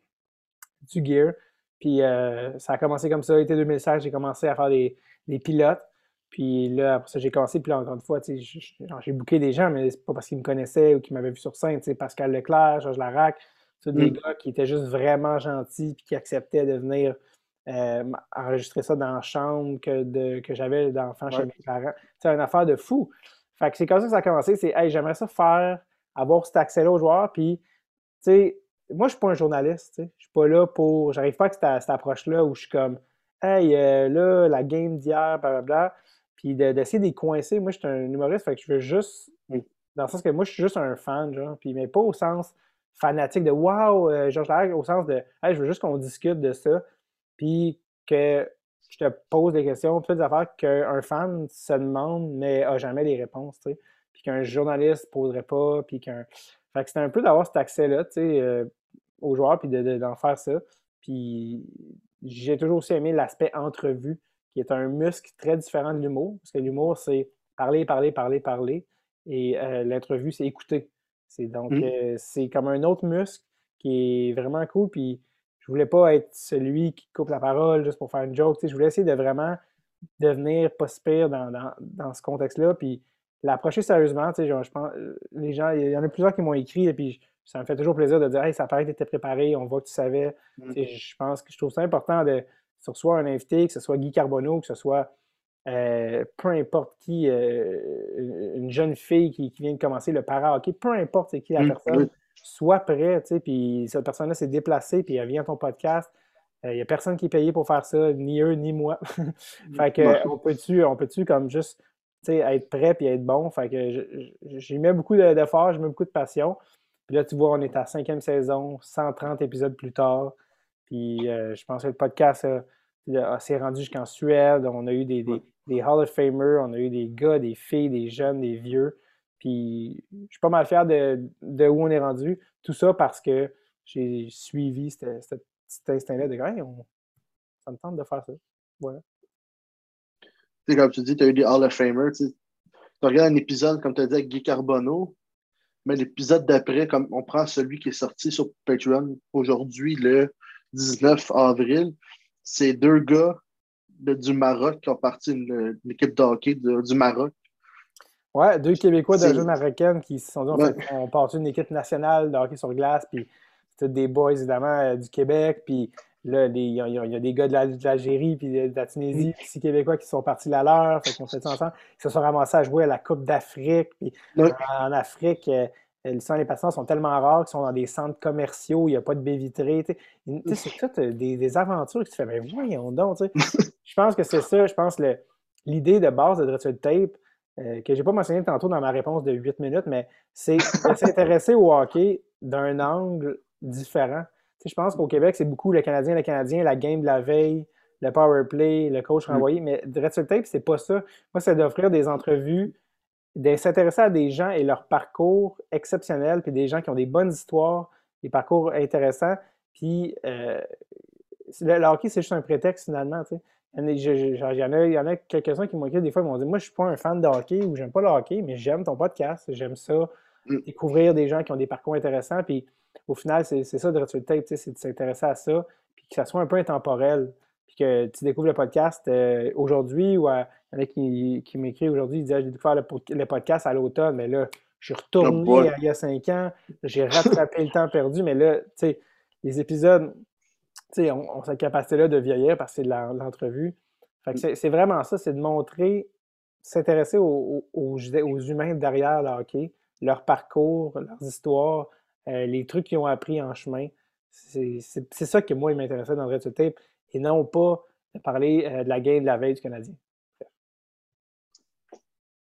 du gear. Puis euh, ça a commencé comme ça. Été 2016, j'ai commencé à faire des, des pilotes. Puis là, après ça, j'ai commencé. Puis là, encore une fois, j'ai booké des gens, mais c'est pas parce qu'ils me connaissaient ou qu'ils m'avaient vu sur scène. Pascal Leclerc, Georges Larac, tous des Mm. gars qui étaient juste vraiment gentils puis qui acceptaient de venir euh, enregistrer ça dans la chambre que, de, que j'avais d'enfant chez mes parents. C'est une affaire de fou. Fait que c'est comme ça que ça a commencé. C'est, hey, j'aimerais ça faire, avoir cet accès-là aux joueurs. Puis, tu sais, moi, je suis pas un journaliste. tu sais. Je suis pas là pour. J'arrive pas avec cette, cette approche-là où je suis comme, hey, euh, là, la game d'hier, blablabla. Puis de- d'essayer de les coincer. Moi, je suis un humoriste, fait que je veux juste. Oui. Dans le sens que moi, je suis juste un fan, genre. Puis, mais pas au sens fanatique de wow, euh, Georges Larac, au sens de, hey, je veux juste qu'on discute de ça. Puis que je te pose des questions, toutes des affaires qu'un fan se demande, mais a jamais les réponses, tu sais. Puis qu'un journaliste poserait pas, puis qu'un. Fait que c'était un peu d'avoir cet accès-là, tu sais, euh, aux joueurs, puis de- de- d'en faire ça. Puis j'ai toujours aussi aimé l'aspect entrevue, qui est un muscle très différent de l'humour, parce que l'humour, c'est parler, parler, parler, parler, et euh, l'interview, c'est écouter. C'est donc, Mm. euh, c'est comme un autre muscle qui est vraiment cool, puis je voulais pas être celui qui coupe la parole juste pour faire une joke, tu sais, je voulais essayer de vraiment devenir pas si pire dans, dans, dans ce contexte-là, puis l'approcher sérieusement. Tu sais, je pense, les gens, il y en a plusieurs qui m'ont écrit et puis ça me fait toujours plaisir de dire Hey, ça paraît que tu étais préparé, on voit que tu savais. Mm. Je pense que je trouve ça important de sur soit un invité, que ce soit Guy Carbonneau, que ce soit euh, peu importe qui, euh, une jeune fille qui, vient de commencer le para-hockey, peu importe c'est qui la mm, personne, soit prêt, tu sais, puis cette personne-là s'est déplacée, puis elle vient à ton podcast. Il euh, n'y a personne qui est payé pour faire ça, ni eux, ni moi. fait que, on peut-tu, on peut-tu comme juste être prêt puis être bon. Fait que j'y mets beaucoup d'efforts, j'y mets beaucoup de passion. Puis là, tu vois, on est à cinquième saison, 130 épisodes plus tard. Puis je pense que le podcast s'est rendu jusqu'en Suède. On a eu des, des Hall of Famers, on a eu des gars, des filles, des jeunes, des vieux. Puis je suis pas mal fier de, où on est rendu. Tout ça parce que j'ai suivi cet instinct-là de hey, ça me tente de faire ça. Voilà. Sais, comme tu dis, tu as eu des Hall of Famers. Tu regardes un épisode, comme tu as dit, avec Guy Carbonneau, mais l'épisode d'après, comme on prend celui qui est sorti sur Patreon aujourd'hui, le 19 avril, c'est deux gars du Maroc qui ont parti une, équipe de hockey du Maroc. Ouais, deux Québécois d'origine marocaine qui se sont dit, on parti une équipe nationale de hockey sur glace, puis c'était des boys, évidemment, euh, du Québec, puis là, il y, a des gars de l'Algérie, puis de la Tunisie, puis six Québécois qui sont partis la leur, fait qu'on fait ça ensemble. Ils se sont ramassés à jouer à la Coupe d'Afrique, puis en Afrique, euh, les patients sont tellement rares qu'ils sont dans des centres commerciaux, il n'y a pas de baie vitrée. C'est tout euh, des, aventures que tu fais, mais voyons donc. je pense que c'est ça, je pense l'idée de base de Dreadful Tape, euh, que je n'ai pas mentionné tantôt dans ma réponse de 8 minutes, mais c'est de s'intéresser au hockey d'un angle différent. Je pense qu'au Québec, c'est beaucoup le Canadien, le Canadien, la game de la veille, le power play, le coach mm. renvoyé, mais Dreadful Tape, c'est pas ça. Moi, c'est d'offrir des entrevues de s'intéresser à des gens et leur parcours exceptionnel, puis des gens qui ont des bonnes histoires, des parcours intéressants. Puis euh, le, hockey, c'est juste un prétexte finalement. Il y en a, a quelques-uns qui m'ont écrit des fois, ils m'ont dit Moi, je suis pas un fan de hockey ou j'aime pas le hockey, mais j'aime ton podcast, j'aime ça, mm. découvrir des gens qui ont des parcours intéressants. Puis au final, c'est ça de Tape, c'est de s'intéresser à ça, puis que ça soit un peu intemporel que tu découvres le podcast euh, aujourd'hui ou il y en a qui, qui m'écrivent aujourd'hui, ils disent ah, J'ai découvert le, podcast à l'automne, mais là, je suis retourné il y a cinq ans, j'ai rattrapé le temps perdu, mais là, tu sais, les épisodes, tu sais, on, cette capacité-là de vieillir parce que c'est de l'entrevue. c'est vraiment ça, c'est de montrer, s'intéresser aux, aux, humains derrière le hockey, leur parcours, leurs histoires, euh, les trucs qu'ils ont appris en chemin. C'est ça que moi, il m'intéressait dans Red Tape et non pas de parler euh, de la game de la veille du Canadien.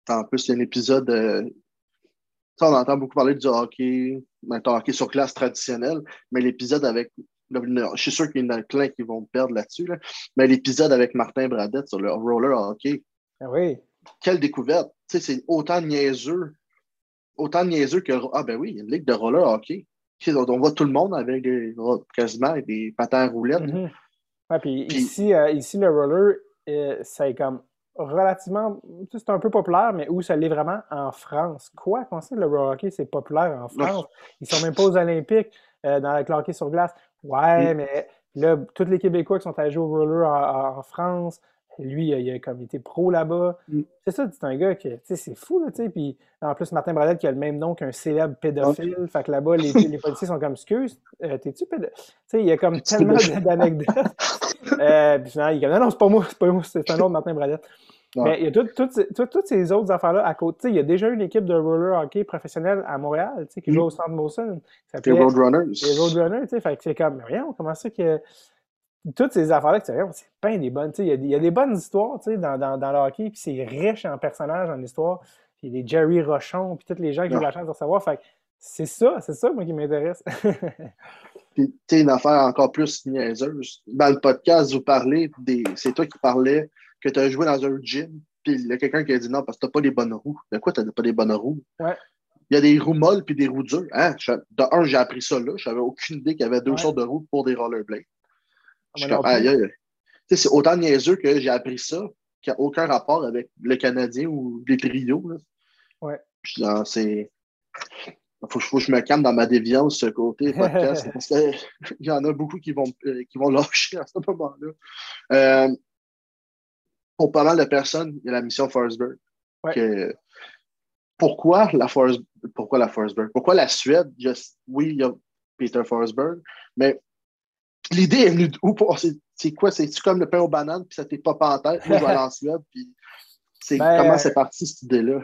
En plus, il y a un épisode. Euh, on entend beaucoup parler du hockey, du hockey sur classe traditionnel, mais l'épisode avec. Je suis sûr qu'il y en a plein qui vont perdre là-dessus, mais l'épisode avec Martin Bradette sur le roller hockey. Ah oui. Quelle découverte! c'est autant niaiseux, autant niaiseux que. Ah ben oui, il y a une ligue de roller hockey. On voit tout le monde avec des, quasiment des patins à roulettes. Ouais, puis, ici, euh, ici, le roller, euh, c'est comme relativement. C'est un peu populaire, mais où ça l'est vraiment en France. Quoi? Comment ça, le roller hockey, c'est populaire en France? Ils sont même pas aux Olympiques euh, dans le hockey sur glace. Ouais, mais là, tous les Québécois qui sont allés jouer au roller en France, lui, il a, comme été pro là-bas. Mm. C'est ça, c'est un gars qui, tu sais, c'est fou, là, tu sais. Puis en plus, Martin Bradette qui a le même nom qu'un célèbre pédophile. Fait que là-bas, les, les, policiers sont comme, excuse, euh, t'es-tu pédophile? Tu sais, il y a comme tellement d'anecdotes. euh, puis finalement, il est comme, non, non, c'est pas moi, c'est pas moi, c'est un autre Martin Bradette. Mais il y a toutes ces autres affaires-là à côté. Il y a déjà une équipe de roller hockey professionnelle à Montréal qui joue mm. au Centre Molson. Les Roadrunners. Les Roadrunners, tu sais. Fait que c'est comme, mais voyons, comment ça que toutes ces affaires-là, c'est pas des bonnes. Il y, a des bonnes histoires dans, dans, dans, le hockey, puis c'est riche en personnages, en histoire. Puis des Jerry Rochon, puis tous les gens qui ont la chance de savoir. Fait c'est ça, c'est ça, moi, qui m'intéresse. puis, tu sais, une affaire encore plus niaiseuse. Dans le podcast, vous parlez des. C'est toi qui parlais que tu as joué dans un gym, puis il y a quelqu'un qui a dit non, parce que tu pas les bonnes roues. De quoi tu n'as pas les bonnes roues? Ouais. Il y a des roues molles puis des roues dures. Hein? De un, j'ai appris ça là. Je n'avais aucune idée qu'il y avait deux sortes de roues pour des rollerblades. C'est autant niaiseux que j'ai appris ça, qui n'a aucun rapport avec le Canadien ou les trios. Là. Ouais. c'est. Faut, faut, que je me calme dans ma déviance ce côté podcast parce qu'il y en a beaucoup qui vont, euh, qui vont lâcher à ce moment-là. Euh, pour pas mal de personnes, il y a la mission Forsberg. Ouais. pourquoi la pourquoi la Forsberg? Pourquoi la Suède? oui, il y a Peter Forsberg, mais l'idée est venue d'où? C'est quoi? C'est-tu comme le pain aux bananes, puis ça t'est pas en tête? Moi, je vais aller en Suède, puis c'est, ben, comment c'est parti cette idée-là?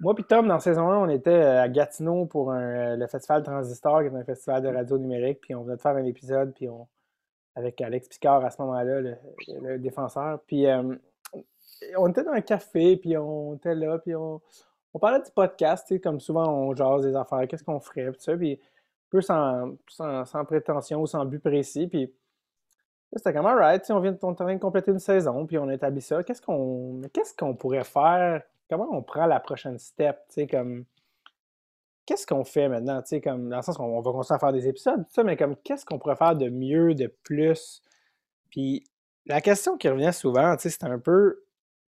Moi puis Tom, dans saison 1, on était euh, à Gatineau pour un, le festival Transistor, qui est un festival de radio numérique, puis on venait de faire un épisode, puis on, avec Alex Picard à ce moment-là, le, défenseur. Puis euh, on était dans un café, puis on était là, puis on, on parlait du podcast, comme souvent on jase des affaires, qu'est-ce qu'on ferait, puis ça, puis peu sans, sans, prétention ou sans but précis, puis c'était comme, alright, on vient, on vient de compléter une saison, puis on établit ça, qu'est-ce qu'on qu'est-ce qu'on pourrait faire, comment on prend la prochaine step, qu'est-ce qu'on fait maintenant? Comme, dans le sens qu'on va continuer à faire des épisodes, ça, mais comme, qu'est-ce qu'on pourrait faire de mieux, de plus? Puis, la question qui revient souvent, c'est un peu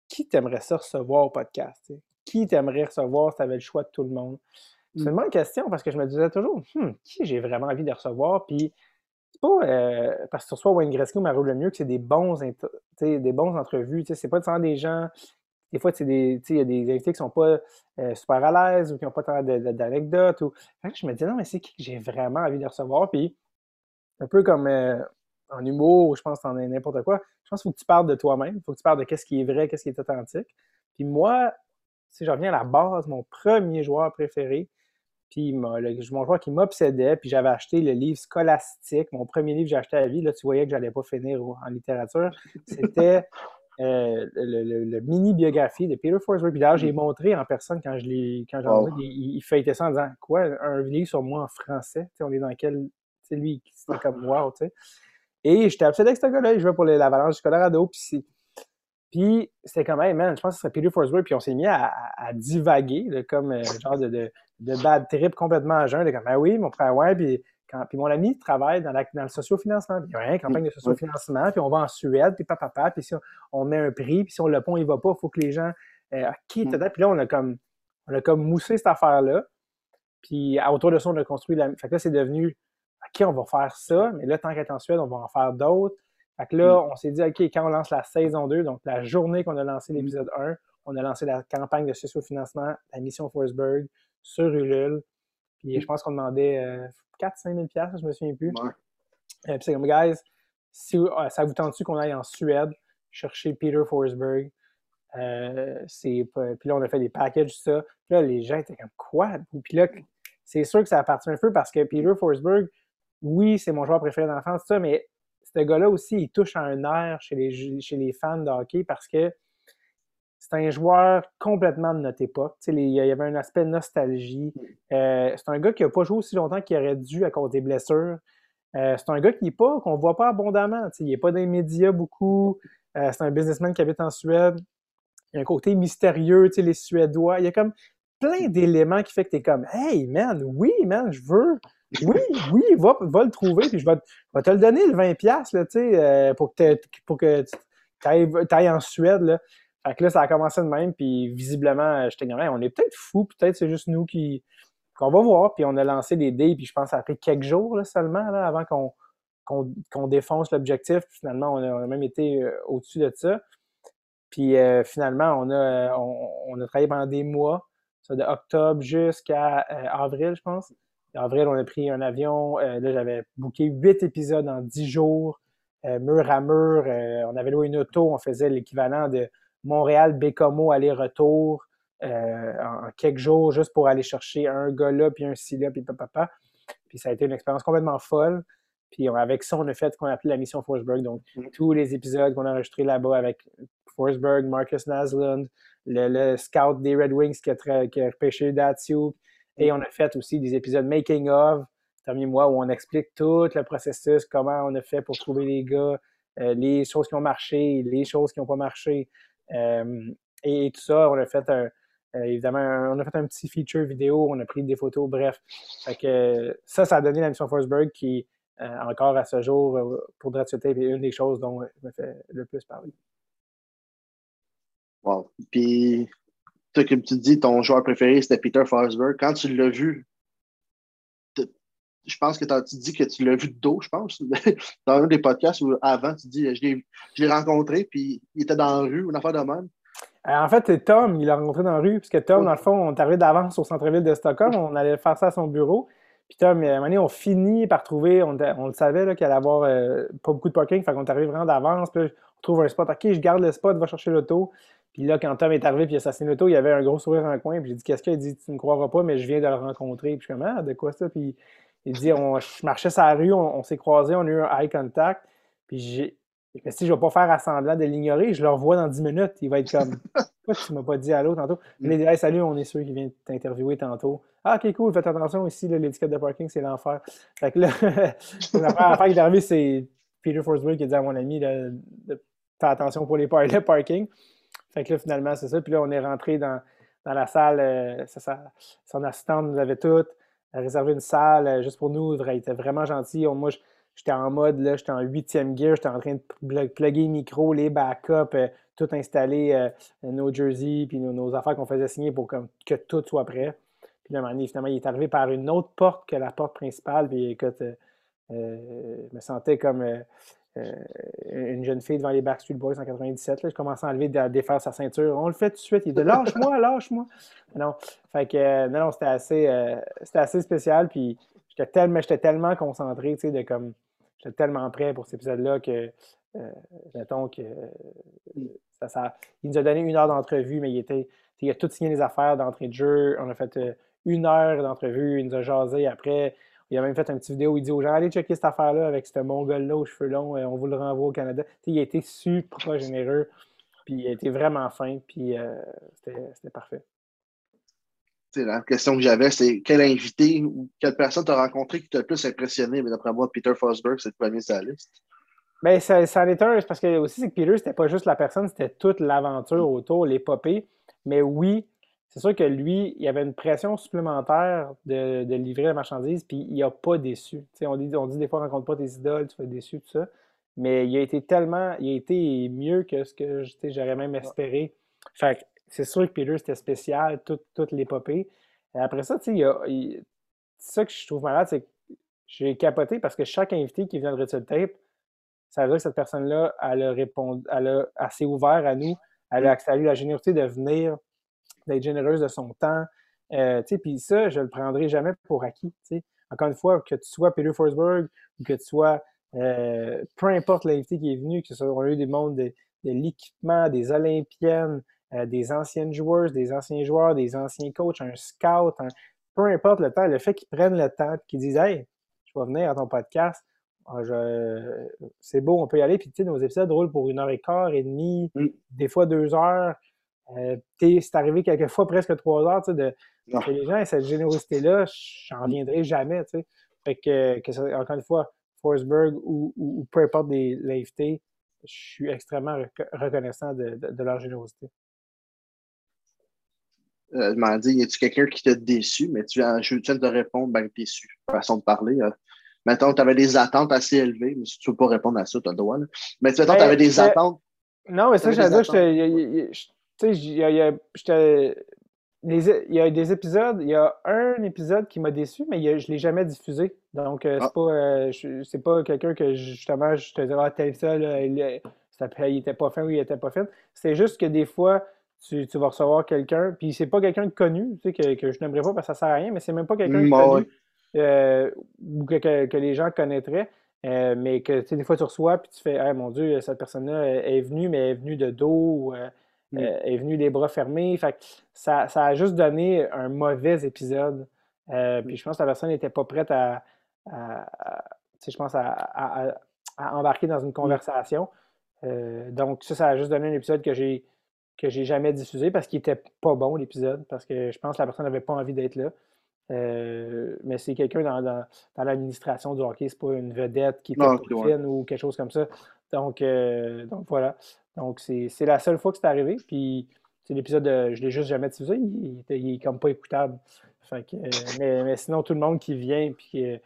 qui t'aimerais ça recevoir au podcast? Qui t'aimerais recevoir si tu avais le choix de tout le monde? C'est une mmh. bonne question parce que je me disais toujours, hum, qui j'ai vraiment envie de recevoir? Puis, c'est pas euh, parce que tu reçois Wayne Gretzky ou Mario Lemieux que c'est des bons, des bons entrevues. C'est pas de des gens des fois, il y a des invités qui ne sont pas euh, super à l'aise ou qui n'ont pas tant d'anecdotes. Ou... je me dis, non, mais c'est qui que j'ai vraiment envie de recevoir? Puis, un peu comme euh, en humour, je pense en n'importe quoi, je pense qu'il faut que tu parles de toi-même. Il faut que tu parles de qu'est-ce qui est vrai, qu'est-ce qui est authentique. Puis moi, si je reviens à la base, mon premier joueur préféré, puis mon joueur qui m'obsédait, puis j'avais acheté le livre Scolastique, mon premier livre que j'ai acheté à la vie, là, tu voyais que je n'allais pas finir en littérature, c'était euh, le, mini-biographie de Peter Forsberg. Puis d'ailleurs, j'ai mm. montré en personne quand je l'ai quand j'ai il, il, feuilletait ça en disant Quoi, un livre sur moi en français? On est dans quel. C'est lui, c'était comme wow, tu sais. Et j'étais obsédé avec ce gars-là. Il jouait pour l'Avalanche du Colorado. Puis puis c'était comme, hey man, je pense que ce serait Peter Forsberg. Puis on s'est mis à, divaguer, comme euh, genre de, de, de, bad trip complètement à jeun. comme, ah oui, mon frère, ouais. Puis puis mon ami travaille dans, la, dans le sociofinancement. Puis il y a une campagne de sociofinancement, puis on va en Suède, puis papa, papa, puis si on, met un prix, puis si on le pont, il va pas, il faut que les gens. Euh, OK, mm. puis là, on a comme on a comme moussé cette affaire-là. Puis autour de ça, on a construit la. Fait que là, c'est devenu OK, on va faire ça, mais là, tant qu'être en Suède, on va en faire d'autres. Fait que là, mm. on s'est dit, OK, quand on lance la saison 2, donc la journée qu'on a lancé mm. l'épisode 1, on a lancé la campagne de sociofinancement, la mission Forsberg sur Ulule. Puis je pense qu'on demandait euh, 4-5 000 je me souviens plus. Euh, puis c'est comme, guys, si, euh, ça vous tente-tu qu'on aille en Suède chercher Peter Forsberg? Euh, puis là, on a fait des packages, tout ça. Puis là, les gens étaient comme, quoi? Puis là, c'est sûr que ça appartient un peu parce que Peter Forsberg, oui, c'est mon joueur préféré d'enfance, tout ça, mais ce gars-là aussi, il touche à un air chez les, chez les fans de hockey parce que c'est un joueur complètement de notre époque. il y avait un aspect nostalgie. Euh, c'est un gars qui n'a pas joué aussi longtemps qu'il aurait dû à cause des blessures. Euh, c'est un gars qui est pas, qu'on voit pas abondamment. il n'est pas dans les médias beaucoup. Euh, c'est un businessman qui habite en Suède. Il y a un côté mystérieux, les Suédois. Il y a comme plein d'éléments qui fait que tu es comme Hey man, oui, man, je veux. Oui, oui, va, va le trouver, puis je vais, te le donner le 20$ pour que, pour que tu ailles, en Suède. Là. Fait que là, ça a commencé de même, puis visiblement, j'étais comme, on est peut-être fou, peut-être c'est juste nous qui. qu'on va voir. Puis on a lancé des dés, puis je pense que ça a pris quelques jours seulement là, avant qu'on défonce l'objectif. Finalement, on a, même été euh, au-dessus de ça. Puis euh, finalement, on a, euh, on, a travaillé pendant des mois, ça de octobre jusqu'à avril, je pense. En avril, on a pris un avion. là, j'avais booké huit épisodes en dix jours, mur à mur. on avait loué une auto, on faisait l'équivalent de Montréal, Bécomo, aller-retour euh, en quelques jours juste pour aller chercher un gars là, puis un ci là, puis papa. Puis ça a été une expérience complètement folle. Puis avec ça, on a fait ce qu'on a appelé la mission Forsberg. Donc, mm. tous les épisodes qu'on a enregistrés là-bas avec Forsberg, Marcus Naslund, le, scout des Red Wings qui a, qui a repêché Datsuk. Et on a fait aussi des épisodes Making of, dernier mois, où on explique tout le processus, comment on a fait pour trouver les gars, euh, les choses qui ont marché, les choses qui n'ont pas marché. Euh, et, tout ça, on a fait un, euh, évidemment, on a fait un petit feature vidéo, on a pris des photos, bref. que ça, ça a donné la mission Forsberg qui, encore à ce jour, pour Dratsuite, est une des choses dont je me fais le plus parler. Wow. Puis, comme tu dis, ton joueur préféré, c'était Peter Forsberg. Quand tu l'as vu, je pense que tu dis que tu l'as vu de dos, je pense, dans un des podcasts où avant, tu dis je l'ai rencontré, puis il était dans la rue, une affaire de même. en fait, c'est Tom, il l'a rencontré dans la rue, parce que Tom, dans le fond, on est arrivé d'avance au centre-ville de Stockholm, on allait faire ça à son bureau. Puis Tom, à un moment donné, on finit par trouver, on, on le savait qu'il allait avoir euh, pas beaucoup de parking, fait qu'on est arrivé vraiment d'avance, puis on trouve un spot, ok, je garde le spot, va chercher l'auto. Puis là, quand Tom est arrivé puis il a assassiné l'auto, il y avait un gros sourire en coin. Puis j'ai dit, qu'est-ce qu'il a dit, tu ne croiras pas, mais je viens de le rencontrer. Puis je suis comme, ah, de quoi ça? Puis il dit, on, je marchais sur la rue, on, s'est croisés, on a eu un eye contact. Puis j'ai, je si je ne vais pas faire assemblant de l'ignorer, je le revois dans 10 minutes. Il va être comme, pourquoi tu ne m'as pas dit allô tantôt? Il dit, hey, salut, on est sûr qu'il vient t'interviewer tantôt. Ah, ok, cool, faites attention ici, l'étiquette de parking, c'est l'enfer. Fait que là, la première affaire qui est arrivée, c'est Peter Forsberg qui a dit à mon ami de, faire attention pour les, par le parking. Fait que là, finalement, c'est ça. Puis là, on est rentré dans, dans la salle. Euh, son assistante nous avait toutes réservé une salle euh, juste pour nous. Il était vraiment gentil. moi, j'étais en mode, là, j'étais en huitième gear. J'étais en train de plugger le micro, les backups, euh, tout installer, nos jerseys, puis nos, affaires qu'on faisait signer pour que tout soit prêt. Puis là, finalement, il est arrivé par une autre porte que la porte principale. Puis écoute, je me sentais comme euh, une jeune fille devant les Backstreet Boys en 97. Là, je commençais à enlever, à défaire sa ceinture. On le fait tout de suite. Il dit Lâche-moi, lâche-moi. Non. Fait que, euh, non, c'était assez, euh, assez spécial. Puis j'étais tellement, tellement concentré, tu sais, de comme. J'étais tellement prêt pour cet épisode-là que. mettons que. Ça, il nous a donné une heure d'entrevue, mais il était. Il a tout signé les affaires d'entrée de jeu. On a fait une heure d'entrevue. Il nous a jasé après. Il a même fait une petite vidéo où il dit aux gens Allez checker cette affaire-là avec ce mongol-là aux cheveux longs, euh, on vous le renvoie au Canada. il a été super généreux, puis il a été vraiment fin, puis euh, c'était parfait. la question que j'avais, c'est quel invité ou quelle personne t'as rencontré qui t'a le plus impressionné? Mais d'après moi, Peter Fosberg, c'est le premier sur la liste. Bien, ça, ça en est un, parce que aussi, c'est que Peter, c'était pas juste la personne, c'était toute l'aventure autour, l'épopée. Mais oui, c'est sûr que lui, il avait une pression supplémentaire de, livrer la marchandise, puis il n'a pas déçu. on dit, on dit des fois, rencontre pas tes idoles, tu vas être déçu, tout ça. Mais il a été tellement, il a été mieux que ce que j'aurais même espéré. Fait c'est sûr que Peter, c'était spécial, toute, toute l'épopée. Après ça, tu sais, ça que je trouve malade, c'est que j'ai capoté parce que chaque invité qui vient de Red Tape, ça veut dire que cette personne-là, elle a répondu, elle a assez ouvert à nous, elle a eu la générosité de venir d'être généreuse de son temps. Euh, puis ça, je ne le prendrai jamais pour acquis. Encore une fois, que tu sois Peter Forsberg ou que tu sois euh, peu importe l'invité qui est venu, que ce soit eu des mondes de, l'équipement, des Olympiennes, euh, des anciennes joueuses, des anciens joueurs, des anciens coachs, un scout, peu importe le temps, le fait qu'ils prennent le temps et qu'ils disent Hey, je vais venir à ton podcast, ah, c'est beau, on peut y aller. Puis, tu sais, nos épisodes roulent pour une heure et quart et demie, mm. des fois deux heures. Euh, c'est arrivé quelquefois presque trois heures, de, que les gens aient cette générosité-là, j'en reviendrai jamais, Fait que, que encore une fois, Forsberg ou, peu importe l'invité, je suis extrêmement reconnaissant de, leur générosité. Euh, je m'en dis, y a-tu quelqu'un qui t'a déçu, mais tu je viens de te répondre, ben déçu, façon de parler. Hein. Mettons, tu avais des attentes assez élevées, mais si tu ne veux pas répondre à ça, tu as le droit. Mais mettons, tu avais des attentes. Non, mais ça, j'allais dire, tu sais, il y a, il y a des épisodes, il y a un épisode qui m'a déçu, mais je ne l'ai jamais diffusé. Donc, euh, c'est ah. pas, euh, pas quelqu'un que justement, je te dirais, ah, tel ça, il, il était pas fin ou il était pas fin. C'est juste que des fois, tu, vas recevoir quelqu'un, puis c'est pas quelqu'un de connu, tu sais, que, que je n'aimerais pas parce que ça sert à rien, mais c'est même pas quelqu'un de connu euh, ou que, les gens connaîtraient. mais que tu sais, des fois tu reçois puis tu fais ah mon Dieu, cette personne-là est venue, mais elle est venue de dos. Mm. Euh, est venu les bras fermés. Fait ça, ça, a juste donné un mauvais épisode. Euh, mm. puis je pense que la personne n'était pas prête à, je pense à, embarquer dans une mm. conversation. Euh, donc ça, ça a juste donné un épisode que j'ai que j'ai jamais diffusé parce qu'il était pas bon l'épisode, parce que je pense que la personne n'avait pas envie d'être là. mais c'est quelqu'un dans, dans, l'administration du hockey, c'est pas une vedette qui était fine ou quelque chose comme ça. Donc, donc voilà. Donc, c'est la seule fois que c'est arrivé. Puis, c'est l'épisode, je l'ai juste jamais diffusé. Il, il, est comme pas écoutable. Fait que, mais, mais, sinon, tout le monde qui vient, puis euh,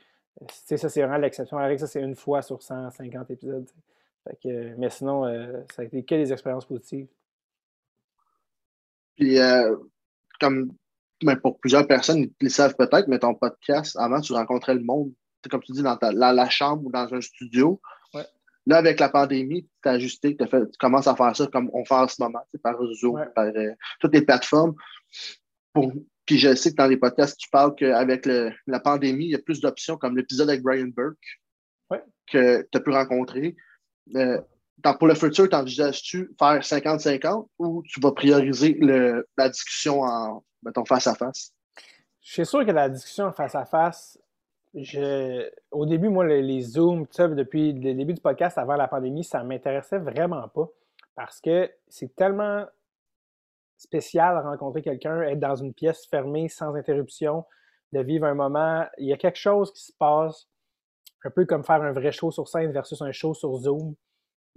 ça, c'est vraiment l'exception. Avec ça, c'est une fois sur 150 épisodes. Fait que, mais sinon, euh, ça a été que des expériences positives. Puis, euh, comme ben, pour plusieurs personnes, ils le savent peut-être, mais ton podcast, avant, tu rencontrais le monde, comme tu dis, dans, la chambre ou dans un studio. Là, avec la pandémie, tu as ajusté, tu commences à faire ça comme on fait en ce moment, par Zoom, par euh, toutes les plateformes. puis je sais que dans les podcasts, tu parles qu'avec la pandémie, il y a plus d'options comme l'épisode avec Brian Burke que tu as pu rencontrer. Euh, pour le futur, t'envisages-tu faire 50-50 ou tu vas prioriser la discussion en, mettons, face à face? Je suis sûr que la discussion face à face, je, au début, moi, les, Zooms, depuis le début du podcast avant la pandémie, ça ne m'intéressait vraiment pas parce que c'est tellement spécial de rencontrer quelqu'un, être dans une pièce fermée sans interruption, de vivre un moment. Il y a quelque chose qui se passe, un peu comme faire un vrai show sur scène versus un show sur Zoom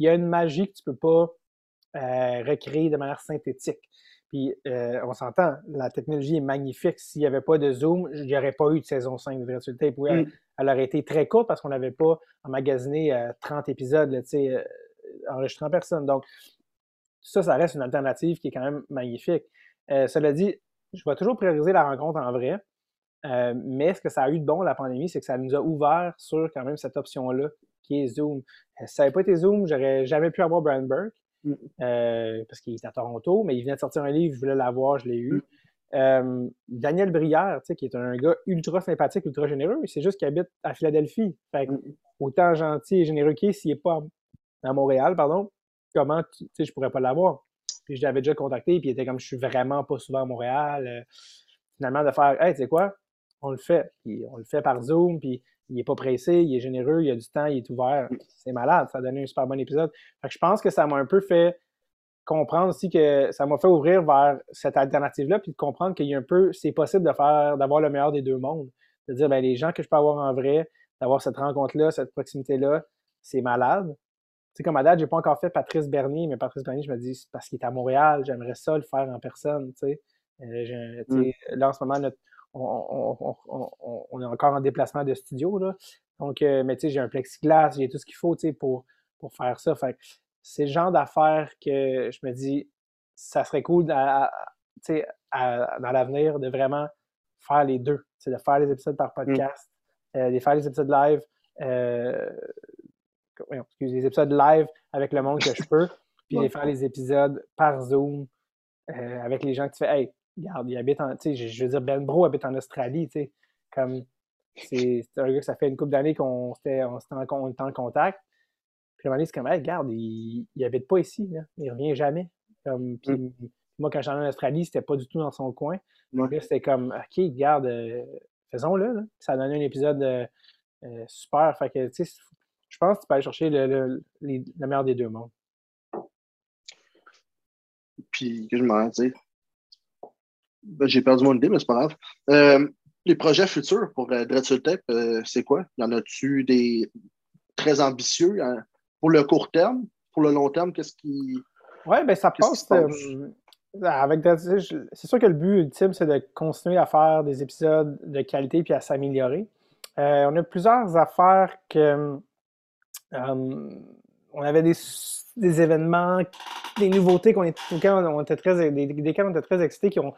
il y a une magie que tu ne peux pas euh, recréer de manière synthétique. Puis euh, on s'entend, la technologie est magnifique. S'il n'y avait pas de Zoom, il n'y aurait pas eu de saison 5 de Virtual Tape. Oui, elle, aurait été très courte parce qu'on n'avait pas emmagasiné 30 euh, épisodes là, enregistrant personne. Donc, ça, ça reste une alternative qui est quand même magnifique. cela dit, je vais toujours prioriser la rencontre en vrai. mais ce que ça a eu de bon, la pandémie, c'est que ça nous a ouvert sur quand même cette option-là Zoom. Euh, si ça n'avait pas été Zoom, j'aurais jamais pu avoir Brian Burke mm. euh, parce qu'il est à Toronto, mais il venait de sortir un livre, je voulais l'avoir, je l'ai eu. Mm. Euh, Daniel Brière, qui est un gars ultra sympathique, ultra généreux, c'est juste qu'il habite à Philadelphie. Fait mm. autant gentil et généreux qu'il est, s'il n'est pas à Montréal, pardon, comment tu sais, je pourrais pas l'avoir. Puis je l'avais déjà contacté, puis il était comme je suis vraiment pas souvent à Montréal. finalement, de faire Hey, tu sais quoi, on le fait. Puis on le fait par Zoom, puis il n'est pas pressé, il est généreux, il a du temps, il est ouvert. C'est malade, ça a donné un super bon épisode. je pense que ça m'a un peu fait comprendre aussi que ça m'a fait ouvrir vers cette alternative-là, puis de comprendre qu'il y a un peu, c'est possible de faire, d'avoir le meilleur des deux mondes. De dire, ben, les gens que je peux avoir en vrai, d'avoir cette rencontre-là, cette proximité-là, c'est malade. Tu sais, comme à date, j'ai pas encore fait Patrice Bernier, mais Patrice Bernier, je me dis, parce qu'il est à Montréal, j'aimerais ça le faire en personne, tu sais. Euh, mm. Là, en ce moment, notre, on, est encore en déplacement de studio. Là. Donc, euh, mais tu sais, j'ai un plexiglas, j'ai tout ce qu'il faut pour, pour faire ça. Fait c'est le genre d'affaires que je me dis, ça serait cool dans l'avenir de vraiment faire les deux. De faire les épisodes par mmh. podcast, euh, de faire les épisodes live, euh, les épisodes live avec le monde que je peux, puis de faire les épisodes par Zoom avec les gens que tu fais, hey, regarde, il habite en. Je veux dire, Ben Bro habite en Australie, tu sais. Comme. C'est un gars que ça fait une couple d'années qu'on était, en, en, contact. Puis à un moment donné, c'est comme, hey, regarde, il, il habite pas ici, là. Il revient jamais. Comme, puis, mm. moi, quand j'étais en Australie, c'était pas du tout dans son coin. Là, c'était comme, OK, regarde, euh, faisons-le. Là. Ça a donné un épisode euh, euh, super. Fait que, tu sais, je pense que tu peux aller chercher le, le, le meilleur des deux mondes. Puis, que je m'en dire, ben, j'ai perdu mon idée, mais c'est pas grave. Euh, les projets futurs pour euh, Tape, euh, c'est quoi? Y en a-tu des très ambitieux hein? pour le court terme? Pour le long terme, qu'est-ce qui. Oui, ben ça passe. Euh, avec c'est sûr que le but ultime, c'est de continuer à faire des épisodes de qualité puis à s'améliorer. on a plusieurs affaires que. on avait des, des, événements, des nouveautés qu'on était, on était très, des, desquels on était très excités qui ont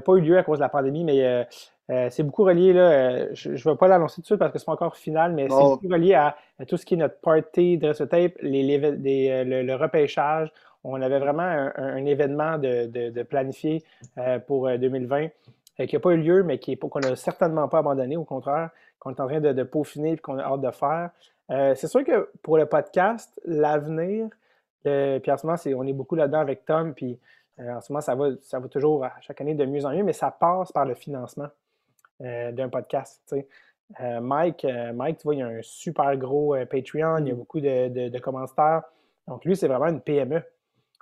pas eu lieu à cause de la pandémie, mais euh, euh, c'est beaucoup relié, là, je ne vais pas l'annoncer tout de suite parce que c'est pas encore final, mais c'est beaucoup relié à, tout ce qui est notre party de tape, les, le, repêchage. On avait vraiment un, événement de, de, planifié pour 2020 qui n'a pas eu lieu, mais qu'on n'a certainement pas abandonné, au contraire, qu'on est en train de, peaufiner et qu'on a hâte de faire. c'est sûr que pour le podcast, l'avenir, puis en ce moment, on est beaucoup là-dedans avec Tom, puis euh, en ce moment, ça va, ça va toujours à chaque année de mieux en mieux, mais ça passe par le financement euh, d'un podcast. Euh, Mike, Mike, tu vois, il y a un super gros Patreon, il y a mm. beaucoup de, de, commentaires. Donc, lui, c'est vraiment une PME.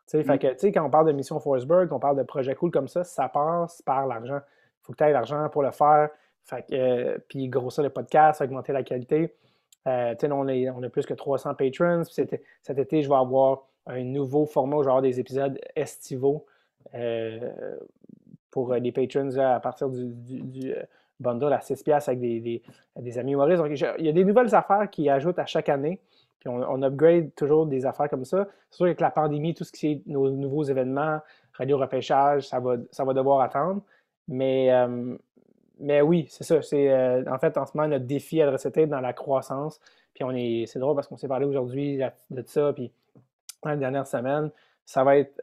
Fait mm. que, quand on parle de Mission Forsberg, on parle de projets cool comme ça, ça passe par l'argent. Il faut que tu aies l'argent pour le faire. Fait puis grossir le podcast, augmenter la qualité. on, on a plus que 300 patrons. Cet été, je vais avoir un nouveau format, genre des épisodes estivaux euh, pour euh, les patrons à partir du, euh, bundle à 6 piastres avec des, des, amis humoristes. il y a des nouvelles affaires qui ajoutent à chaque année. Puis on, upgrade toujours des affaires comme ça. C'est sûr que la pandémie, tout ce qui est nos nouveaux événements, radio repêchage, ça va, ça va devoir attendre. Mais, mais oui, c'est ça. C'est, en fait, en ce moment, notre défi à Tape dans la croissance. Puis on est. C'est drôle parce qu'on s'est parlé aujourd'hui de ça. Puis dans les dernières semaines, ça va être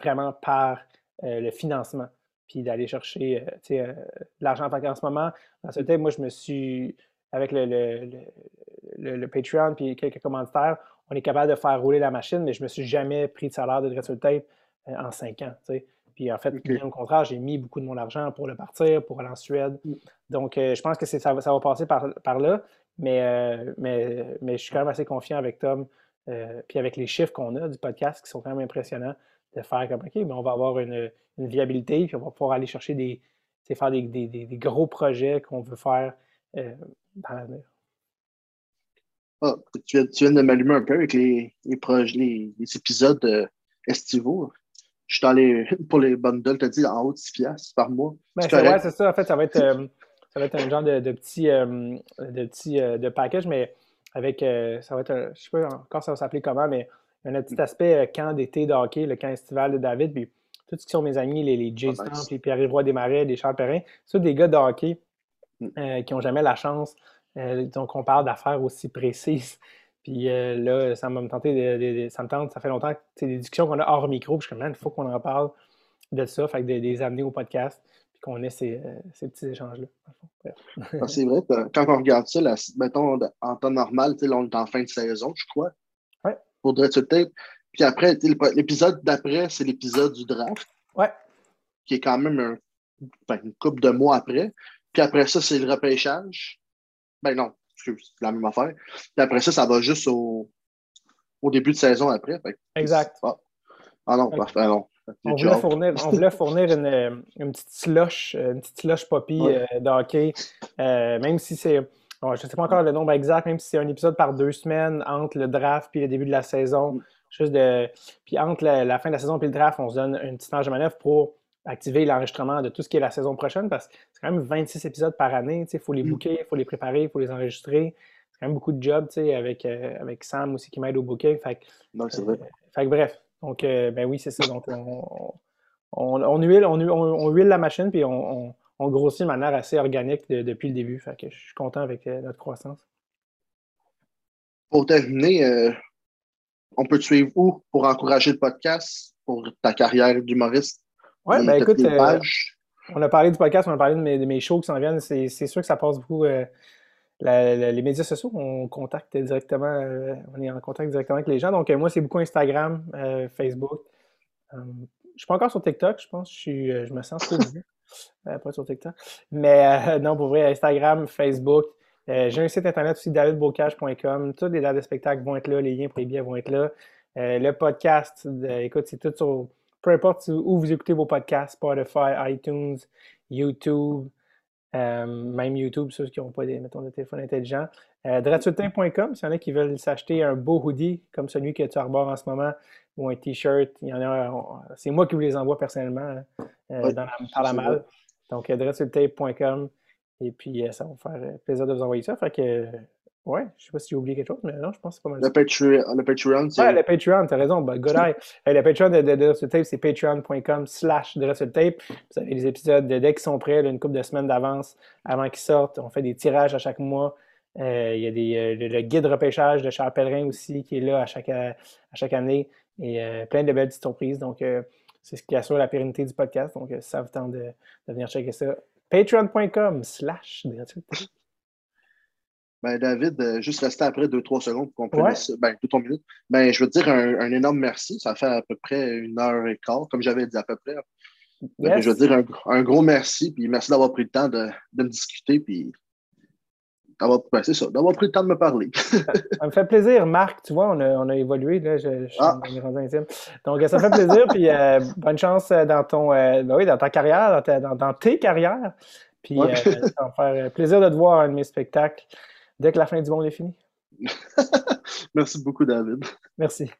vraiment par le financement. Puis d'aller chercher de l'argent. En ce moment, dans ce thème, moi, je me suis. Avec le, le, le, Patreon puis quelques commentaires, on est capable de faire rouler la machine, mais je ne me suis jamais pris de salaire de Dressel Tape en cinq ans. Puis en fait, bien au contraire, j'ai mis beaucoup de mon argent pour le partir, pour aller en Suède. Mm. Donc, je pense que ça, ça va passer par, par là. Mais, mais, mais je suis quand même assez confiant avec Tom, puis avec les chiffres qu'on a du podcast qui sont quand même impressionnants, de faire comme OK, mais on va avoir une, une viabilité, puis on va pouvoir aller chercher des, faire des, des, des, gros projets qu'on veut faire dans l'avenir. Ah, tu, viens, tu, viens, de m'allumer un peu avec les, les, projets, les, épisodes estivaux. Je suis dans les, pour les bundles, tu as dit en haut de 6 piastres par mois. Ben, c'est c'est ça. En fait, ça va être ça va être un genre de, de petit, euh, de, petit euh, de package, mais avec, euh, ça va être, un, je sais pas encore ça va s'appeler comment, mais un petit aspect camp d'été de hockey, le camp estival de David, puis tous ce qui sont mes amis, les, les Jay oh, Stamp, les Pierre-Roy Desmarais, les Charles Perrin, c'est des gars de hockey mm. qui n'ont jamais la chance, donc on parle d'affaires aussi précises. Puis là, ça me tenté de, ça me tente, ça fait longtemps que c'est des discussions qu'on a hors micro, puis je suis comme, il faut qu'on en parle de ça, fait que de, les amener au podcast qu'on ait ces, euh, ces, petits échanges-là. Ah, c'est vrai, quand on regarde ça, mettons en temps normal, on est en fin de saison, je crois. Ouais. Pour Tape. Puis après, l'épisode d'après, c'est l'épisode du draft. Ouais. Qui est quand même une couple de mois après. Puis après ça, c'est le repêchage. Ben non, c'est la même affaire. Puis après ça, ça va juste au, au début de saison après. exact. Ah. ah. non, parfait, non. On voulait, fournir, on voulait fournir une, une, petite slush, une petite slush poppy ouais. euh, d'hockey, euh, même si c'est, je ne sais pas encore le nombre exact, même si c'est un épisode par deux semaines entre le draft et le début de la saison. Mm. Juste de, puis entre la, fin de la saison et le draft, on se donne une petite marge de manœuvre pour activer l'enregistrement de tout ce qui est la saison prochaine parce que c'est quand même 26 épisodes par année. Il faut les mm. booker, il faut les préparer, il faut les enregistrer. C'est quand même beaucoup de jobs avec, euh, avec Sam aussi qui m'aide au booking. Fait, non, c'est vrai. fait que bref, donc, euh, ben oui, c'est ça. Donc, on, on, huile, on, huile la machine, puis on, grossit de manière assez organique depuis le début. Fait que je suis content avec euh, notre croissance. Pour terminer, euh, on peut te suivre où pour encourager le podcast, pour ta carrière d'humoriste? Oui, ben écoute, on a parlé du podcast, on a parlé de mes, de mes shows qui s'en viennent. C'est sûr que ça passe beaucoup les médias sociaux, on contacte directement, euh, on est en contact directement avec les gens. Donc, euh, moi, c'est beaucoup Instagram, euh, Facebook. je ne suis pas encore sur TikTok, je pense. Je, je me sens trop vieux. pas sur TikTok. Mais non, pour vrai, Instagram, Facebook. J'ai un site internet aussi, davidbocage.com. Toutes les dates de spectacle vont être là, les liens pour les billets vont être là. le podcast, écoute, c'est tout sur. Peu importe où vous écoutez vos podcasts, Spotify, iTunes, YouTube. Euh, même YouTube, ceux qui n'ont pas des, mettons, de téléphone intelligent. Euh, s'il y en a qui veulent s'acheter un beau hoodie comme celui que tu arbores en ce moment ou un t-shirt, il y en a. C'est moi qui vous les envoie personnellement hein, euh, dans la, par la malle. Donc, adressultape.com et puis euh, ça va me faire plaisir de vous envoyer ça. Fait que Ouais, je sais pas si j'ai oublié quelque chose, mais non, je pense que c'est pas mal. Le, Patreon, le Patreon, c'est. Ouais, le Patreon, t'as raison. Ben, good eye. le Patreon de, de, de Tape, c'est patreon.com slash de Tape. Vous avez les épisodes de, dès qu'ils sont prêts, une couple de semaines d'avance avant qu'ils sortent. On fait des tirages à chaque mois. Euh, il y a des, euh, le, guide repêchage de Charles Pellerin aussi qui est là à chaque, à chaque année. Et euh, plein de belles petites surprises. Donc, c'est ce qui assure la pérennité du podcast. Donc, ça vous tente de, de venir checker ça. Patreon.com slash de Tape. Ben, David, euh, juste rester après 2-3 secondes pour qu'on puisse. Ben, 2-3 minutes. Ben, je veux te dire un, énorme merci. Ça fait à peu près une heure et quart, comme j'avais dit à peu près. Ben, je veux dire un, gros merci, puis merci d'avoir pris le temps de, de me discuter, puis d'avoir ben, ça, d'avoir pris le temps de me parler. ça, me fait plaisir, Marc. Tu vois, on a, on a évolué. Là, je, je ah. intime. Donc, ça me fait plaisir, puis euh, bonne chance dans ton, ben oui, dans ta carrière, dans, dans, tes carrières. Puis, euh, ça me faire plaisir de te voir à un de mes spectacles dès que la fin du monde est finie. Merci beaucoup, David. Merci.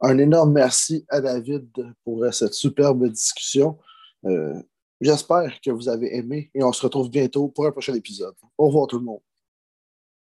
Un énorme merci à David pour cette superbe discussion. Euh, j'espère que vous avez aimé et on se retrouve bientôt pour un prochain épisode. Au revoir tout le monde.